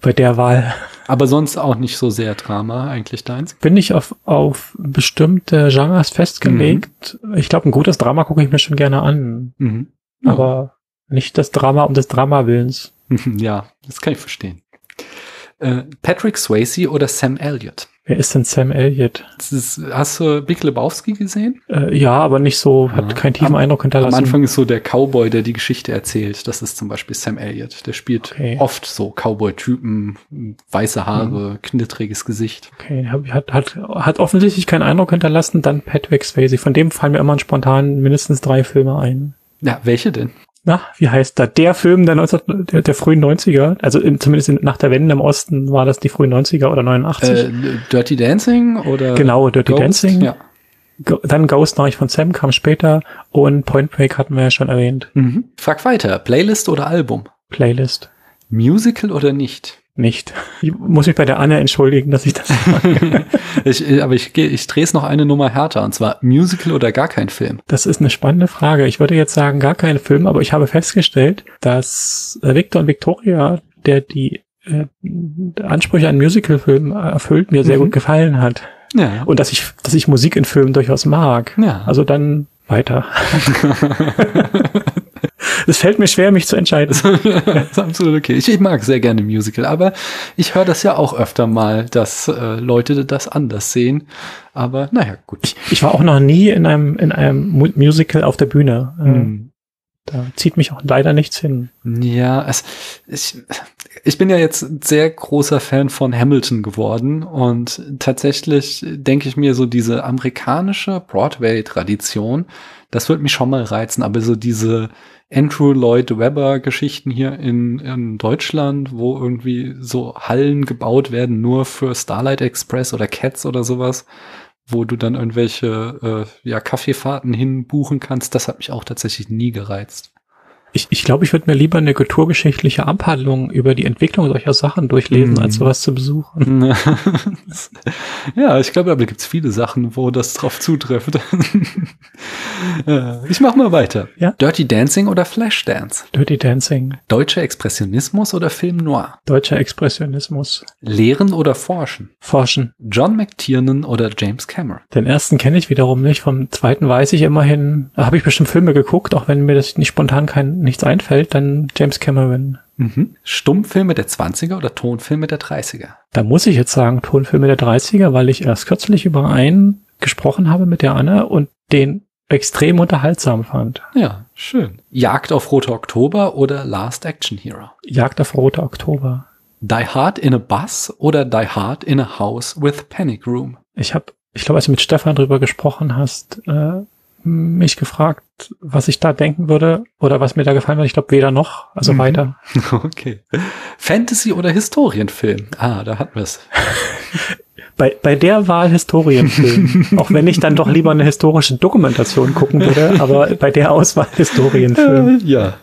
bei der Wahl. Aber sonst auch nicht so sehr Drama, eigentlich deins. Bin ich auf, auf bestimmte Genres festgelegt. Ich glaube, ein gutes Drama gucke ich mir schon gerne an, Mhm. aber nicht das Drama um des Drama-Willens. ja, das kann ich verstehen. Äh, Patrick Swayze oder Sam Elliott? Wer ist denn Sam Elliott? Ist, hast du Big Lebowski gesehen? Äh, ja, aber nicht so, hat Ja. keinen tiefen Am- Eindruck Am hinterlassen. Anfang ist so der Cowboy, der die Geschichte erzählt. Das ist zum Beispiel Sam Elliott. Der spielt Okay. oft so Cowboy-Typen, weiße Haare, Mhm. knittriges Gesicht. Okay, hat, hat, hat offensichtlich keinen Eindruck hinterlassen. Dann Patrick Swayze. Von dem fallen mir immer spontan mindestens drei Filme ein. Ja, welche denn? Na, wie heißt da? Der Film der, 19, der, der frühen 90er, also im, zumindest in, nach der Wende im Osten war das die frühen 90er oder 89. Äh, Dirty Dancing oder genau, Dirty Ghost? Dancing. Ja. Go- Dann Ghost Nachricht von Sam kam später und Point Break hatten wir ja schon erwähnt. Mhm. Frag weiter. Playlist oder Album? Playlist. Musical oder nicht? Nicht. Ich muss mich bei der Anne entschuldigen, dass ich das ich, äh, aber ich, ich drehe es noch eine Nummer härter, und zwar Musical oder gar kein Film. Das ist eine spannende Frage. Ich würde jetzt sagen, gar keinen Film, aber ich habe festgestellt, dass äh, Victor und Victoria, der die äh, Ansprüche an Musicalfilmen erfüllt, mir sehr Mhm. gut gefallen hat. Ja. Und dass ich, dass ich Musik in Filmen durchaus mag. Ja. Also dann weiter. Es fällt mir schwer, mich zu entscheiden. das ist absolut okay. Ich, ich mag sehr gerne Musical, aber ich höre das ja auch öfter mal, dass äh, Leute das anders sehen. Aber naja, gut. Ich war auch noch nie in einem, in einem Mu- Musical auf der Bühne. Äh, Hm. Da zieht mich auch leider nichts hin. Ja, es, ich, ich bin ja jetzt sehr großer Fan von Hamilton geworden und tatsächlich denke ich mir so diese amerikanische Broadway-Tradition, das wird mich schon mal reizen, aber so diese Andrew Lloyd Webber Geschichten hier in, in Deutschland, wo irgendwie so Hallen gebaut werden nur für Starlight Express oder Cats oder sowas, wo du dann irgendwelche äh, ja, Kaffeefahrten hinbuchen kannst, das hat mich auch tatsächlich nie gereizt. Ich, ich glaube, ich würde mir lieber eine kulturgeschichtliche Abhandlung über die Entwicklung solcher Sachen durchlesen, Mhm. als sowas zu besuchen. ja, ich glaube, aber da gibt es viele Sachen, wo das drauf zutrifft. Äh, ich mach mal weiter. Ja. Dirty Dancing oder Flashdance? Dirty Dancing, Deutscher Expressionismus oder Film Noir? deutscher Expressionismus, Lehren oder Forschen? Forschen. John McTiernan oder James Cameron? Den ersten kenne ich wiederum nicht, vom zweiten weiß ich immerhin, da habe ich bestimmt Filme geguckt, auch wenn mir das nicht spontan kein, nichts einfällt, dann James Cameron. Mhm. Stummfilme der 20er oder Tonfilme der 30er? Da muss ich jetzt sagen, Tonfilme der 30er, weil ich erst kürzlich über einen gesprochen habe mit der Anne und den extrem unterhaltsam fand. Ja, schön. Jagd auf Rote Oktober oder Last Action Hero? Jagd auf Rote Oktober. Die Hard in a Bus oder Die Hard in a House with Panic Room? Ich habe, ich glaube, als du mit Stefan drüber gesprochen hast, äh, mich gefragt, was ich da denken würde oder was mir da gefallen würde. Ich glaube weder noch, also Mhm. weiter. Okay. Fantasy oder Historienfilm? Ah, da hatten wir es. Bei, bei der Wahl Historienfilm, auch wenn ich dann doch lieber eine historische Dokumentation gucken würde, aber bei der Auswahl Historienfilm ja.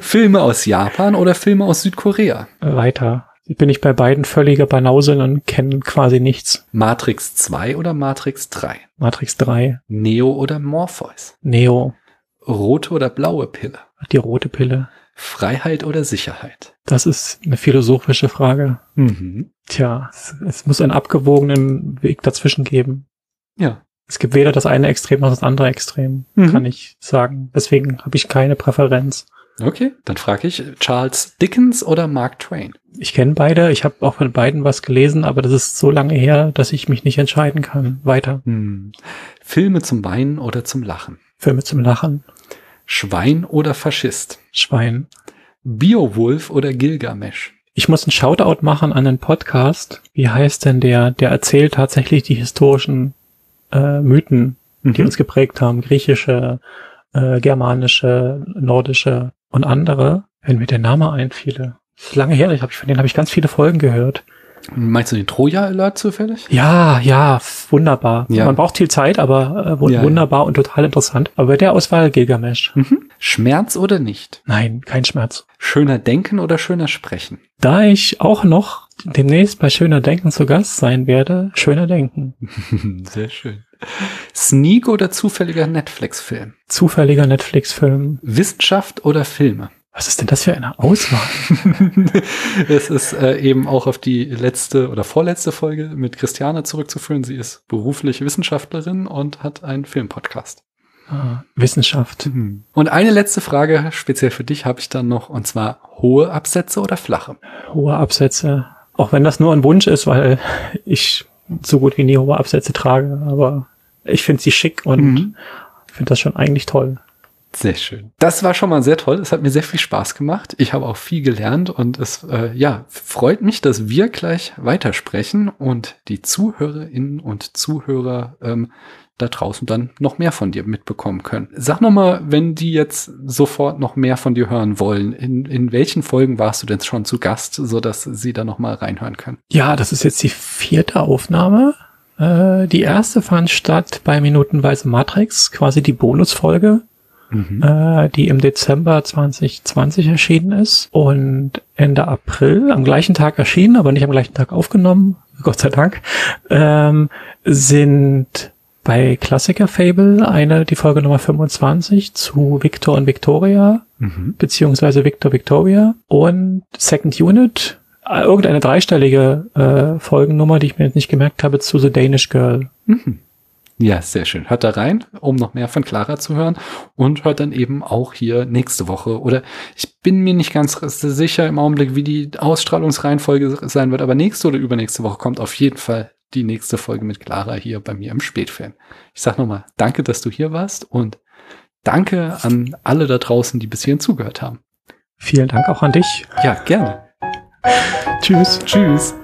Filme aus Japan oder Filme aus Südkorea? äh, weiter. Bin ich bei beiden völlige Banausen und kenne quasi nichts. Matrix 2 oder Matrix 3? Matrix 3, Neo oder Morpheus? Neo, Rote oder blaue Pille? die rote Pille. Freiheit oder Sicherheit? Das ist eine philosophische Frage. Mhm. Tja, es, es muss einen abgewogenen Weg dazwischen geben. Ja. Es gibt weder das eine Extrem noch das andere Extrem, Mhm. kann ich sagen. Deswegen habe ich keine Präferenz. Okay, dann frage ich Charles Dickens oder Mark Twain? Ich kenne beide, ich habe auch von beiden was gelesen, aber das ist so lange her, dass ich mich nicht entscheiden kann. Weiter. Hm. Filme zum Weinen oder zum Lachen? Filme zum Lachen. Schwein oder Faschist? Schwein. Beowulf oder Gilgamesh? Ich muss einen Shoutout machen an einen Podcast. Wie heißt denn der? Der erzählt tatsächlich die historischen äh, Mythen, die Mhm. uns geprägt haben. Griechische, äh, germanische, nordische und andere. Wenn mir der Name einfiele. Das ist lange her, ich hab, von denen habe ich ganz viele Folgen gehört. Meinst du den Troja-Alert zufällig? Ja, ja, wunderbar. Ja. Man braucht viel Zeit, aber äh, Ja, ja. wunderbar und total interessant. Aber bei der Auswahl Gilgamesh. Mhm. Schmerz oder nicht? Nein, kein Schmerz. Schöner denken oder schöner sprechen? Da ich auch noch demnächst bei Schöner Denken zu Gast sein werde, Schöner Denken. Sehr schön. Sneak oder zufälliger Netflix-Film? Zufälliger Netflix-Film. Wissenschaft oder Filme? Was ist denn das für eine Auswahl? es ist äh, eben auch auf die letzte oder vorletzte Folge mit Christiane zurückzuführen. Sie ist berufliche Wissenschaftlerin und hat einen Filmpodcast. Ah, Wissenschaft. Und eine letzte Frage, speziell für dich, habe ich dann noch, und zwar hohe Absätze oder flache? Hohe Absätze. Auch wenn das nur ein Wunsch ist, weil ich so gut wie nie hohe Absätze trage. Aber ich finde sie schick und Mhm. finde das schon eigentlich toll. Sehr schön. Das war schon mal sehr toll. Es hat mir sehr viel Spaß gemacht. Ich habe auch viel gelernt und es äh, ja freut mich, dass wir gleich weitersprechen und die Zuhörerinnen und Zuhörer ähm, da draußen dann noch mehr von dir mitbekommen können. Sag noch mal, wenn die jetzt sofort noch mehr von dir hören wollen, in, in welchen Folgen warst du denn schon zu Gast, so dass sie da noch mal reinhören können? Ja, das ist jetzt die vierte Aufnahme. Äh, die erste fand statt bei Minutenweise Matrix, quasi die Bonusfolge. Mhm. äh, die im Dezember 2020 erschienen ist und Ende April am gleichen Tag erschienen, aber nicht am gleichen Tag aufgenommen, Gott sei Dank, ähm, sind bei Klassiker Fable eine, die Folge Nummer 25 zu Victor und Victoria, Mhm. beziehungsweise Victor Victoria und Second Unit, äh, irgendeine dreistellige äh, Folgennummer, die ich mir jetzt nicht gemerkt habe, zu The Danish Girl. Mhm. Ja, sehr schön. Hört da rein, um noch mehr von Clara zu hören und hört dann eben auch hier nächste Woche. Oder ich bin mir nicht ganz sicher im Augenblick, wie die Ausstrahlungsreihenfolge sein wird, aber nächste oder übernächste Woche kommt auf jeden Fall die nächste Folge mit Clara hier bei mir im Spätfilm. Ich sag nochmal, danke, dass du hier warst und danke an alle da draußen, die bis hierhin zugehört haben. Vielen Dank auch an dich. Ja, gerne. Tschüss. Tschüss.